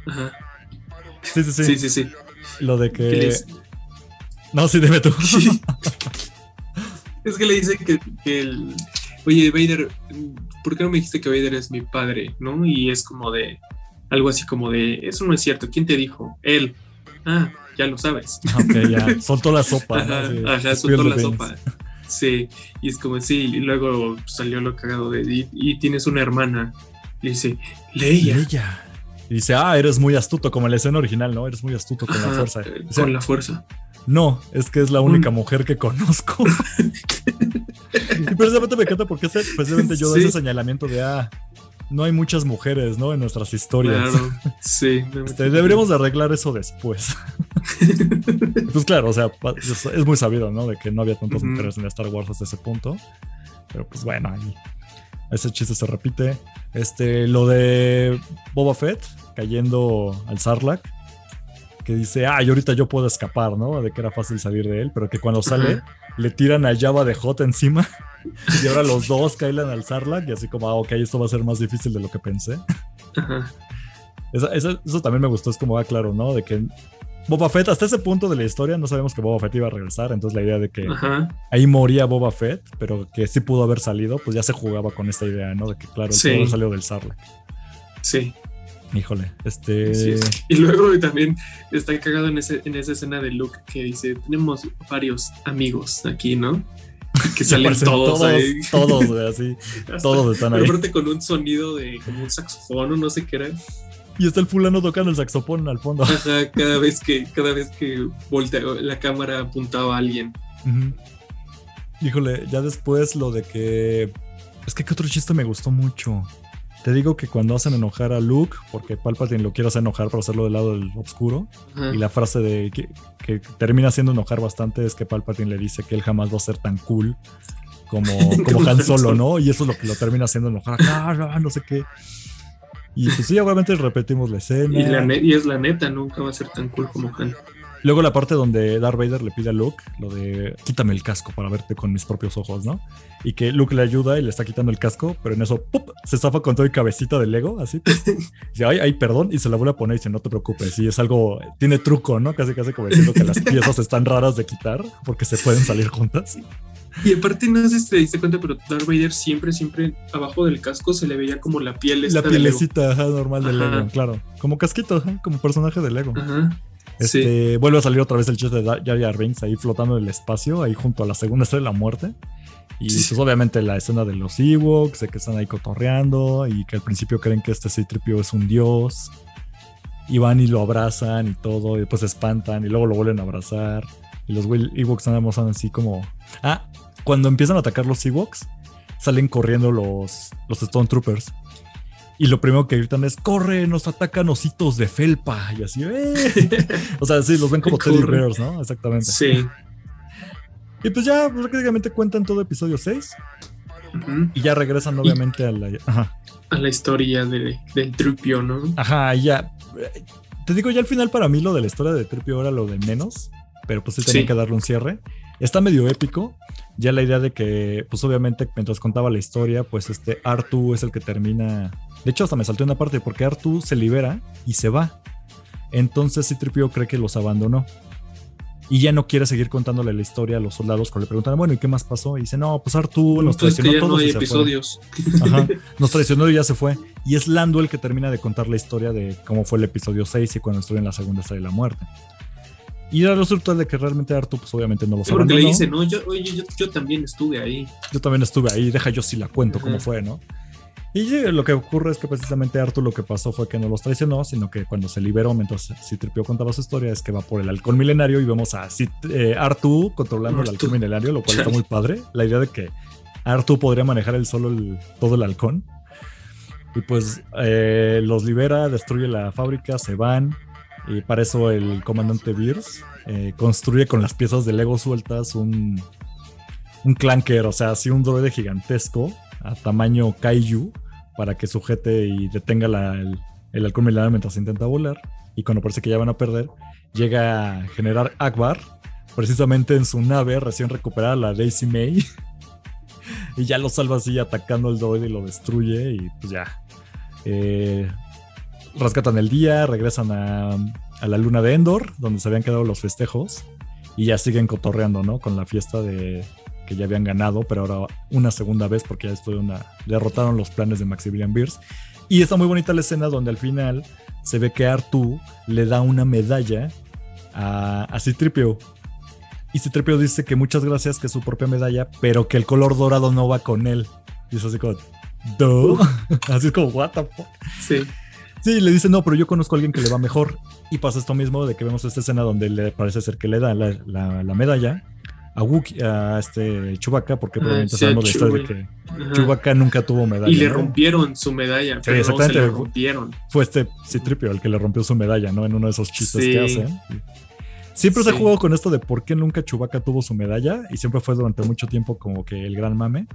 Ajá. Sí, sí, sí. Sí, sí, sí. Lo de que. No, sí, dime tú. es que le dice que, el. Oye, Vader, ¿por qué no me dijiste que Vader es mi padre? ¿No? Y es como de. Algo así como de. Eso no es cierto. ¿Quién te dijo? Él. Ah, ya lo sabes. Ok, ya. Soltó la sopa. Ajá, ajá soltó la sopa. Sí, y es como, sí, y luego salió lo cagado de, y, y, tienes una hermana, y dice, Leia. Leia. Y dice, ah, eres muy astuto, como en la escena original, ¿no? Eres muy astuto con la fuerza. con la fuerza. No, es que es la única mm. mujer que conozco. y precisamente me encanta porque precisamente yo doy ese señalamiento de, ah, no hay muchas mujeres, ¿no? En nuestras historias. Claro, sí. Este, deberíamos de arreglar eso después. pues claro, o sea, es muy sabido, ¿no? De que no había tantas mujeres en Star Wars hasta ese punto. Pero pues bueno, ahí ese chiste se repite. Este, lo de Boba Fett cayendo al Sarlacc, que dice, ah, y ahorita yo puedo escapar, ¿no? De que era fácil salir de él, pero que cuando sale le tiran a Java de Hot encima y ahora los dos caen al Sarlacc y así como, ah, ok, esto va a ser más difícil de lo que pensé. Eso, también me gustó, es como, ah, claro, ¿no? De que Boba Fett, hasta ese punto de la historia no sabemos que Boba Fett iba a regresar, entonces la idea de que ahí moría Boba Fett, pero que sí pudo haber salido, pues ya se jugaba con esta idea, ¿no? De que claro, sí. salió del Sarlacc. Sí. Híjole, este... Y luego también está cagado en, ese, en esa escena de Luke que dice, tenemos varios amigos aquí, ¿no? Que salen todos, todos ahí. Todos, así. todos están ahí. Aparte con un sonido de como un saxofón o no sé qué era. Y está el fulano tocando el saxofón al fondo. cada vez que, cada vez que voltea, la cámara apuntaba a alguien. Híjole, ya después lo de que. Es que qué otro chiste me gustó mucho. Te digo que cuando hacen enojar a Luke, porque Palpatine lo quiere hacer enojar para hacerlo del lado del oscuro, y la frase de que, termina haciendo enojar bastante es que Palpatine le dice que él jamás va a ser tan cool como, como Han Solo, ¿no? Y eso es lo que lo termina haciendo enojar. Ah, no sé qué. Y pues sí, obviamente repetimos la escena. Y, es la neta, nunca va a ser tan cool como Han. Luego la parte donde Darth Vader le pide a Luke lo de quítame el casco para verte con mis propios ojos, ¿no? Y que Luke le ayuda y le está quitando el casco, pero en eso ¡pup! se zafa con todo el cabecita de Lego, así. dice, ay, ay, perdón, y se la vuelve a poner y dice, no te preocupes, y es algo, tiene truco, ¿no? Casi, casi como diciendo que las piezas están raras de quitar porque se pueden salir juntas. Y aparte, no sé si te diste cuenta, pero Darth Vader siempre, siempre abajo del casco se le veía como la piel. Esta la pielecita normal de Lego, claro. Como casquito, como personaje de Lego. Este, Vuelve a salir otra vez el chiste de Jar Jar Rings ahí flotando en el espacio, ahí junto a la segunda estrella de la muerte. Y pues obviamente la escena de los Ewoks, de que están ahí cotorreando y que al principio creen que este Citripio es un dios. Y van y lo abrazan y todo, y después se espantan y luego lo vuelven a abrazar. Y los Ewoks andamos así como... Ah, cuando empiezan a atacar los Ewoks, salen corriendo los, los Stone Troopers. Y lo primero que gritan es, corre, nos atacan ositos de felpa. Y así, ¡eh! o sea, sí, los ven como teddy bears, ¿no? Exactamente. Sí. Y pues ya prácticamente cuentan todo episodio 6. Y ya regresan obviamente a la... A la historia de, del Tripio, ¿no? Ajá, ya. Te digo, ya al final para mí lo de la historia de Tripio era lo de menos. Pero pues sí tenía que darle un cierre. Está medio épico. Ya la idea de que, pues obviamente, mientras contaba la historia, pues este Artu es el que termina. De hecho, hasta me salté una parte porque Artu se libera y se va. Entonces Citripio cree que los abandonó. Y ya no quiere seguir contándole la historia a los soldados cuando le preguntan, bueno, ¿y qué más pasó? Y dice, no, pues Artu nos pues traicionó todos. y episodios. Ajá, nos traicionó y ya se fue. Y es Lando el que termina de contar la historia de cómo fue el episodio 6 y cuando estuvo en la segunda estrella de la muerte. Y resulta de que realmente Artu, pues obviamente no lo sabe. Porque le dice, no, yo, oye, yo, también estuve ahí. Yo también estuve ahí, deja yo si la cuento cómo fue, ¿no? Y lo que ocurre es que precisamente Artu lo que pasó fue que no los traicionó, sino que cuando se liberó, mientras Citripio contaba su historia, es que va por el halcón milenario y vemos a eh, Artu controlando el halcón milenario, lo cual está muy padre. La idea de que Artu podría manejar el solo todo el halcón. Y pues eh, los libera, destruye la fábrica, se van, y para eso el comandante Beers eh, construye con las piezas de Lego sueltas un, un clanker, o sea, así un droide gigantesco a tamaño kaiju para que sujete y detenga el, el halcón milenario mientras intenta volar. Y cuando parece que ya van a perder, llega a generar Akbar, precisamente en su nave recién recuperada, la Daisy May. y ya lo salva así atacando al droide y lo destruye. Y pues ya. Eh, rescatan el día, regresan a, la luna de Endor, donde se habían quedado los festejos, y ya siguen cotorreando, ¿no? Con la fiesta de que ya habían ganado, pero ahora una segunda vez porque ya estoy una, derrotaron los planes de Maximilian Beers. Y está muy bonita la escena donde al final se ve que Artu le da una medalla a, a Citripio. Y Citripio dice que muchas gracias, que es su propia medalla, pero que el color dorado no va con él. Y es así como, así es como, what the fuck. Sí. Sí, le dice, no, pero yo conozco a alguien que le va mejor. Y pasa esto mismo de que vemos esta escena donde le parece ser que le da la, medalla a Wookie, a este Chewbacca, porque probablemente sabemos la historia de que Chewbacca nunca tuvo medalla. Y le rompieron su medalla. Sí, exactamente. rompieron. Fue este Citripio el que le rompió su medalla, ¿no? En uno de esos chistes que hacen. Siempre se ha jugado con esto de por qué nunca Chewbacca tuvo su medalla y siempre fue durante mucho tiempo como que el gran mame.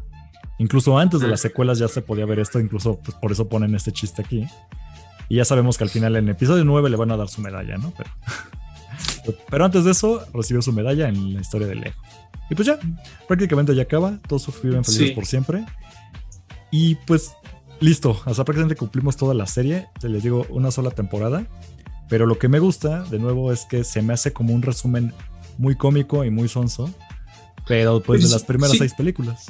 Incluso antes de las secuelas ya se podía ver esto, incluso pues, por eso ponen este chiste aquí. Y ya sabemos que al final en el episodio 9 le van a dar su medalla, ¿no? Pero, pero antes de eso, recibió su medalla en la historia de Lego. Y pues ya, prácticamente ya acaba. Todos viven felices por siempre. Y pues listo. Hasta prácticamente cumplimos toda la serie. Te les digo, una sola temporada. Pero lo que me gusta, de nuevo, es que se me hace como un resumen muy cómico y muy sonso, pero pues de las primeras seis películas.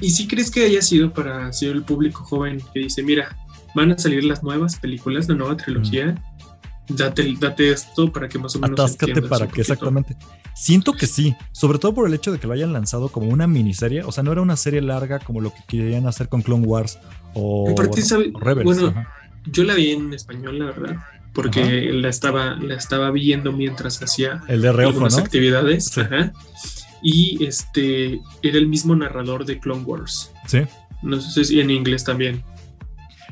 ¿Y si crees que haya sido para el público joven que dice, mira, van a salir las nuevas películas, la nueva trilogía? Date, date, esto para que más o menos. Atáscate para que, exactamente. Siento que sí, sobre todo por el hecho de que lo hayan lanzado como una miniserie. O sea, no era una serie larga como lo que querían hacer con Clone Wars o, Rebels. Bueno, yo la vi en español, la verdad, porque la estaba, la estaba viendo mientras hacía el de algunas actividades. Y este era el mismo narrador de Clone Wars. Sí. No sé si en inglés también.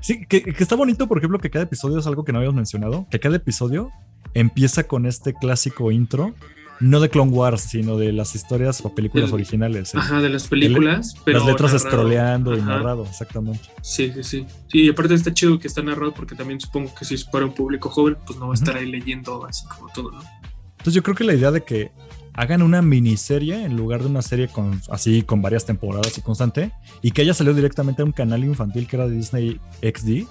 Sí, que, está bonito, por ejemplo, que cada episodio es algo que no habíamos mencionado, que cada episodio empieza con este clásico intro, no de Clone Wars, sino de las historias o películas originales. Ajá, de las películas. pero las letras scrolleando y narrado, exactamente. Sí, sí, sí. Sí, y aparte está chido que está narrado porque también supongo que si es para un público joven, pues no va a estar ahí leyendo así como todo, ¿no? Entonces yo creo que la idea de que hagan una miniserie en lugar de una serie con, así con varias temporadas y constante, y que haya salido directamente a un canal infantil que era de Disney XD,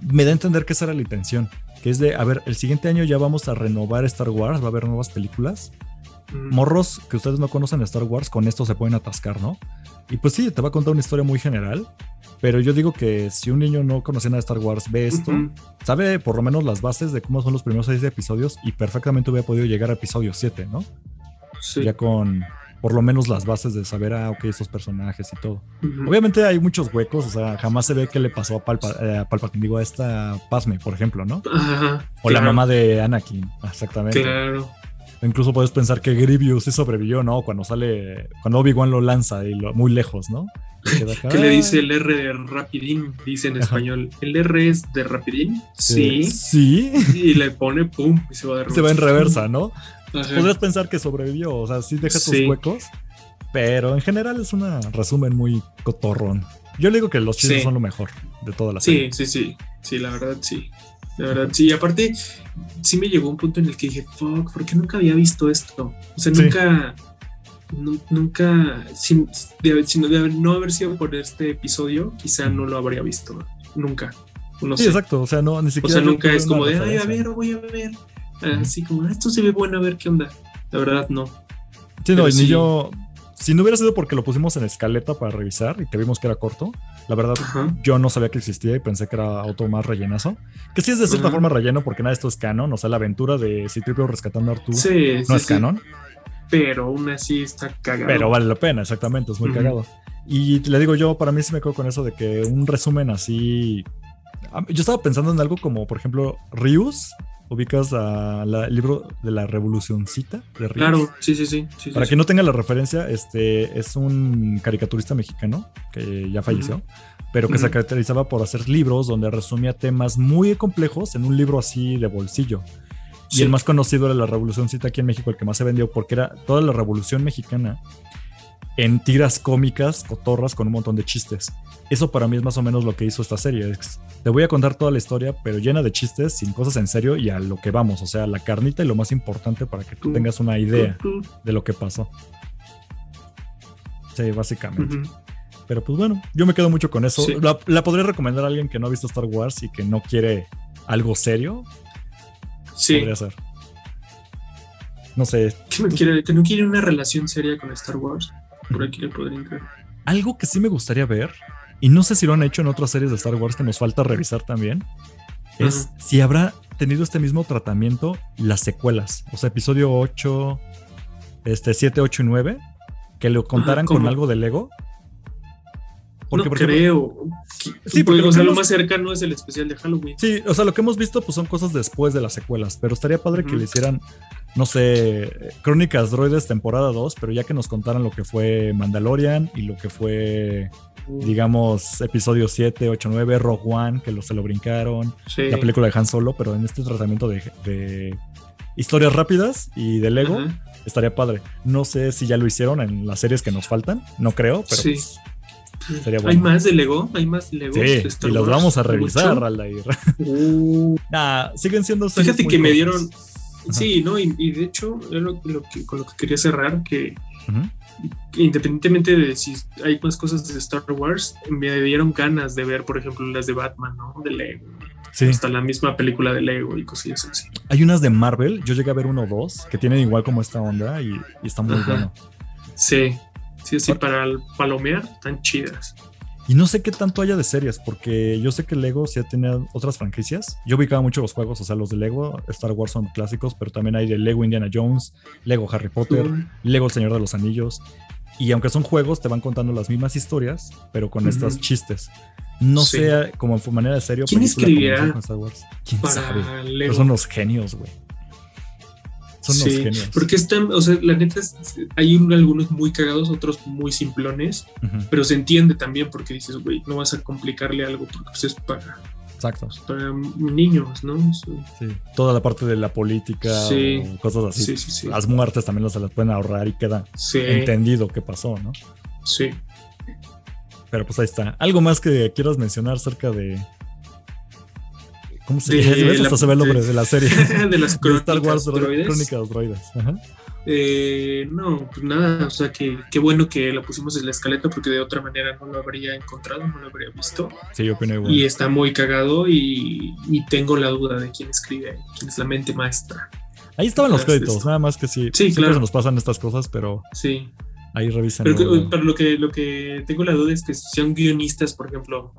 me da a entender que esa era la intención, que es de, a ver, el siguiente año ya vamos a renovar Star Wars, va a haber nuevas películas. Mm. Morros que ustedes no conocen Star Wars, con esto se pueden atascar, ¿no? Y pues sí, te va a contar una historia muy general, pero yo digo que si un niño no conocía nada de Star Wars ve esto, sabe por lo menos las bases de cómo son los primeros seis episodios y perfectamente hubiera podido llegar a episodio 7, ¿no? Ya con por lo menos las bases de saber, ah, ok, esos personajes y todo. Obviamente hay muchos huecos, o sea, jamás se ve qué le pasó a, Palpa, eh, digo, a esta Pasme, por ejemplo, ¿no? o la mamá de Anakin, exactamente. Claro. Incluso puedes pensar que Grievous sí sobrevivió, ¿no? Cuando sale, cuando Obi-Wan lo lanza y lo, muy lejos, ¿no? ¿Qué le dice el R de Rapidín? Dice en español. ¿El R es de Rapidín? Sí. Sí. Y le pone pum y se va de Se va en reversa, ¿no? Podrías pensar que sobrevivió, o sea, sí deja sus huecos, pero en general es un resumen muy cotorrón. Yo le digo que los chistes son lo mejor de toda la serie. Sí, sí, sí. Sí, la verdad, sí. La verdad, sí. Y aparte, sí me llegó un punto en el que dije, fuck, ¿por qué nunca había visto esto? O sea, nunca. nunca. Sin, de, no haber sido por este episodio, quizá no lo habría visto. Nunca. sí, exacto. O sea, no, ni siquiera. O sea, nunca es como de, ay, a ver, voy a ver. Así como, esto se ve bueno, a ver qué onda. La verdad, no. Sí, no, ni yo. Si no hubiera sido porque lo pusimos en escaleta para revisar y que vimos que era corto, la verdad, yo no sabía que existía y pensé que era auto más rellenazo. Que sí es de cierta forma relleno porque nada esto es canon. O sea, la aventura de Citripio rescatando a Arturo no es canon. Pero aún así está cagado. Pero vale la pena, exactamente, es muy cagado. Y le digo yo, para mí sí me quedo con eso de que un resumen así. Yo estaba pensando en algo como, por ejemplo, Rius ubicas al libro de la Revolucioncita de Claro, sí, sí, sí. Para quien no tenga la referencia, este es un caricaturista mexicano que ya falleció, pero que se caracterizaba por hacer libros donde resumía temas muy complejos en un libro así de bolsillo. Y el más conocido era la Revolucioncita aquí en México, el que más se vendió, porque era toda la Revolución Mexicana en tiras cómicas, cotorras, con un montón de chistes. Eso para mí es más o menos lo que hizo esta serie. Te voy a contar toda la historia, pero llena de chistes, sin cosas en serio y a lo que vamos. O sea, la carnita y lo más importante para que tú tengas una idea de lo que pasó. Sí, básicamente. Pero pues bueno, yo me quedo mucho con eso. La, podría recomendar a alguien que no ha visto Star Wars y que no quiere algo serio. Sí. Podría ser. No sé. Que no, quiere, que no quiere una relación seria con Star Wars. Por aquí le podría entrar. Algo que sí me gustaría ver, y no sé si lo han hecho en otras series de Star Wars que nos falta revisar también, es si habrá tenido este mismo tratamiento las secuelas. O sea, episodio 8, este, 7, 8 y 9, que lo contaran con algo de Lego. Porque, no creo. sí, porque o sea, lo más cercano es el especial de Halloween. Sí, o sea, lo que hemos visto pues son cosas después de las secuelas, pero estaría padre que le hicieran no sé, Crónicas Droides temporada 2, pero ya que nos contaran lo que fue Mandalorian y lo que fue, digamos, episodio 7, 8, 9, Rogue One, que lo, se lo brincaron, la película de Han Solo, pero en este tratamiento de, historias rápidas y de Lego, estaría padre. No sé si ya lo hicieron en las series que nos faltan, no creo, pero sí. Pues, bueno. ¿Hay más de Lego? ¿Hay más de Lego? Sí, y los vamos a revisar, Aldair. Uh. siguen siendo Fíjate que me dieron Sí, ¿no? Y, de hecho, lo, que, con lo que quería cerrar, que independientemente de si hay más cosas de Star Wars, me dieron ganas de ver, por ejemplo, las de Batman, ¿no? De Lego. Hasta la misma película de Lego y cosillas así. Hay unas de Marvel, yo llegué a ver uno o dos, que tienen igual como esta onda y, y está muy bueno. Sí, sí, sí, para el palomear, están chidas. Y no sé qué tanto haya de series, porque yo sé que Lego sí tiene otras franquicias. Yo ubicaba mucho los juegos, o sea, los de Lego, Star Wars son clásicos, pero también hay de Lego Indiana Jones, Lego Harry Potter, Lego El Señor de los Anillos. Y aunque son juegos, te van contando las mismas historias, pero con estos chistes. No sé como manera de serio. ¿Quién escribirá Star Wars? ¿Quién sabe? son los genios, güey. Son los genios. Porque están, o sea, la neta, hay algunos muy cagados, otros muy simplones, pero se entiende también porque dices, güey, no vas a complicarle algo porque pues, es para, Exacto. Pues, para niños, ¿no? Sí. Toda la parte de la política, o cosas así. Sí, las muertes también se las pueden ahorrar y queda entendido qué pasó, ¿no? Sí. Pero pues ahí está. ¿Algo más que quieras mencionar acerca de, ¿Cómo se llama? Hasta se ve el nombre de, la serie. de las Star Wars droides. Crónicas droides. Eh, no, pues nada, o sea que qué bueno que lo pusimos en la escaleta porque de otra manera no lo habría encontrado, no lo habría visto. Sí, yo opino igual. Y está muy cagado y, tengo la duda de quién escribe, quién es la mente maestra. Ahí estaban los créditos, nada más que sí. Sí, siempre claro. se nos pasan estas cosas, pero. Sí. Ahí revisan. Pero, pero, lo que lo que tengo la duda es que sean guionistas, por ejemplo,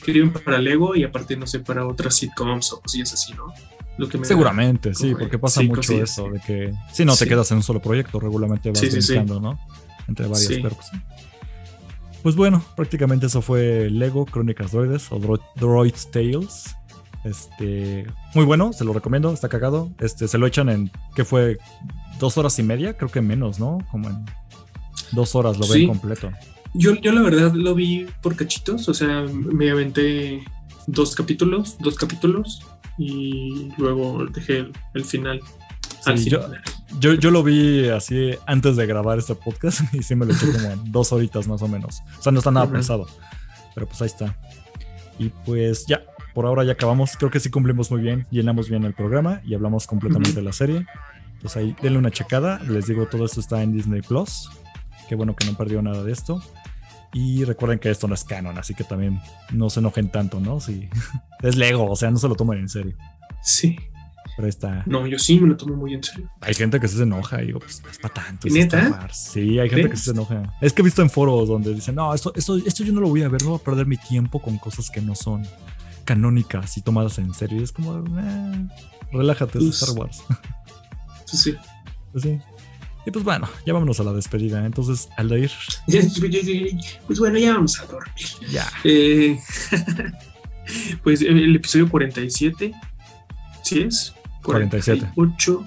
escriben para Lego y aparte, no sé, para otras sitcoms o cosillas así, ¿no? Lo que Seguramente, sí, porque pasa mucho eso, de que si no te quedas en un solo proyecto, regularmente vas sí, ¿no? Entre varios sí. Pues bueno, prácticamente eso fue Lego Crónicas Droides o Droids Tales. Este, muy bueno, se lo recomiendo, está cagado. Este, se lo echan en, ¿qué fue? Dos horas y media, creo que menos, ¿no? Como en dos horas lo ven completo. Yo, yo la verdad lo vi por cachitos, o sea, me aventé dos capítulos, dos capítulos y luego dejé el, final. yo, yo, lo vi así antes de grabar este podcast y sí me lo eché como dos horitas más o menos. O sea, no está nada pesado, pero pues ahí está. Y pues ya, por ahora ya acabamos. Creo que sí cumplimos muy bien, llenamos bien el programa y hablamos completamente de la serie. Pues ahí denle una checada. Les digo, todo esto está en Disney Plus. Qué bueno que no perdió nada de esto. Y recuerden que esto no es canon, así que también no se enojen tanto, ¿no? Si es Lego, o sea, no se lo tomen en serio. Sí. Pero está. No, yo sí me lo tomo muy en serio. Hay gente que se enoja y digo, pues es para tanto. ¿Neta? Sí, hay gente que se enoja. Es que he visto en foros donde dicen, no, esto, esto, esto yo no lo voy a ver, no voy a perder mi tiempo con cosas que no son canónicas y tomadas en serio. Y es como, eh, relájate, es pues Star Wars. Sí, sí. Pues sí. Y pues bueno, ya vámonos a la despedida. Entonces, Aldair. Pues bueno, ya vamos a dormir. Ya. Eh, pues el episodio 47. ¿Sí es? 47. 48,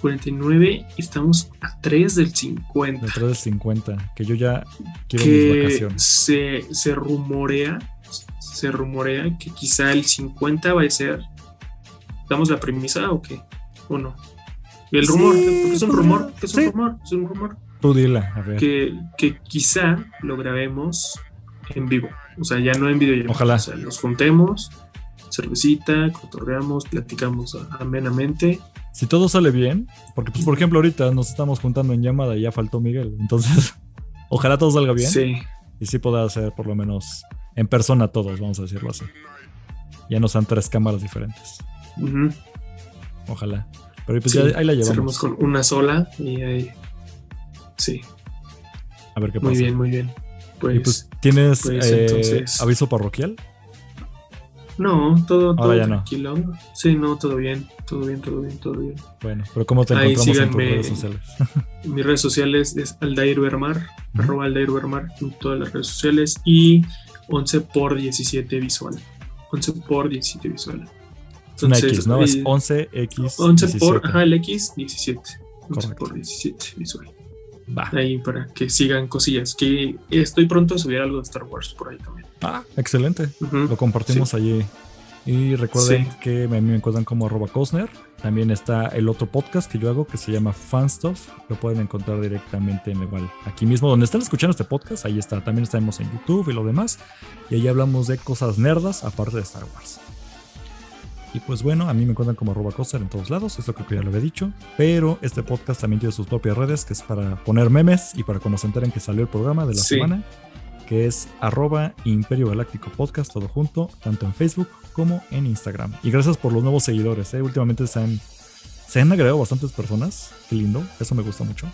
49. Estamos a 3 del 50. A 3 del 50. Que yo ya quiero mis vacaciones. Se, se rumorea. Se rumorea que quizá el 50 va a ser. ¿Damos la premisa o qué? ¿O no? El rumor, porque es un rumor, es un rumor, es un rumor. Tú dila, a ver. Que, que quizá lo grabemos en vivo. O sea, ya no en video. Ojalá. O sea, nos juntemos, cervecita, cotorreamos, platicamos amenamente. Si todo sale bien, porque pues por ejemplo ahorita nos estamos juntando en llamada y ya faltó Miguel. Entonces, ojalá todo salga bien. Sí. Y sí pueda ser por lo menos en persona todos, vamos a decirlo así. Ya no sean tres cámaras diferentes. Ojalá. Pero pues ya ahí la llevamos. con una sola y ahí. Sí. A ver qué pasa. Muy bien, muy bien. Pues, pues ¿tienes pues, eh, aviso parroquial? No, todo, todo tranquilo. Sí, no, todo bien, todo bien, todo bien, todo bien. Bueno, pero ¿cómo te encontramos en tus redes sociales? mis redes sociales es Aldair Bermar, arroba Aldair Bermar en todas las redes sociales y 11 por 17 visual. 11 por 17 visual. Entonces, una X, ¿no? Es 11X. 11 por, ajá, el X, 17. 11 por 17 visual. Va. Ahí para que sigan cosillas. Que estoy pronto a subir algo de Star Wars por ahí también. Ah, excelente. Lo compartimos allí. Y recuerden que a mí me encuentran como arroba Cosner. También está el otro podcast que yo hago que se llama Fanstuff. Lo pueden encontrar directamente en igual aquí mismo donde están escuchando este podcast. Ahí está. También estamos en YouTube y lo demás. Y ahí hablamos de cosas nerdas aparte de Star Wars. Y pues bueno, a mí me encuentran como arroba en todos lados, eso creo que ya lo había dicho. Pero este podcast también tiene sus propias redes, que es para poner memes y para cuando se enteren que salió el programa de la semana. que es arroba Imperio Galáctico Podcast, todo junto, tanto en Facebook como en Instagram. Y gracias por los nuevos seguidores, ¿eh? últimamente se han, se han agregado bastantes personas, qué lindo, eso me gusta mucho.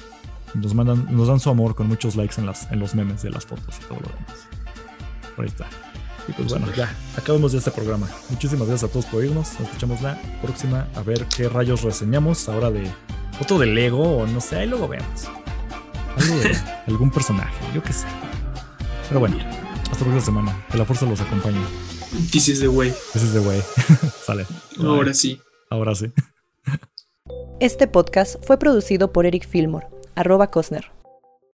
Nos, mandan, nos dan su amor con muchos likes en, las, en los memes de las fotos y todo lo demás. Por ahí está. Y pues bueno, ya, acabamos ya este programa. Muchísimas gracias a todos por irnos. Nos escuchamos la próxima a ver qué rayos reseñamos ahora de otro de Lego o no sé, ahí luego vemos. Algo de algún personaje, yo qué sé. Pero bueno, hasta la próxima semana. Que la fuerza los acompañe. This is the way. This is the way. Sale. Ahora sí. Ahora sí. Este podcast fue producido por Eric Fillmore, arroba Cosner.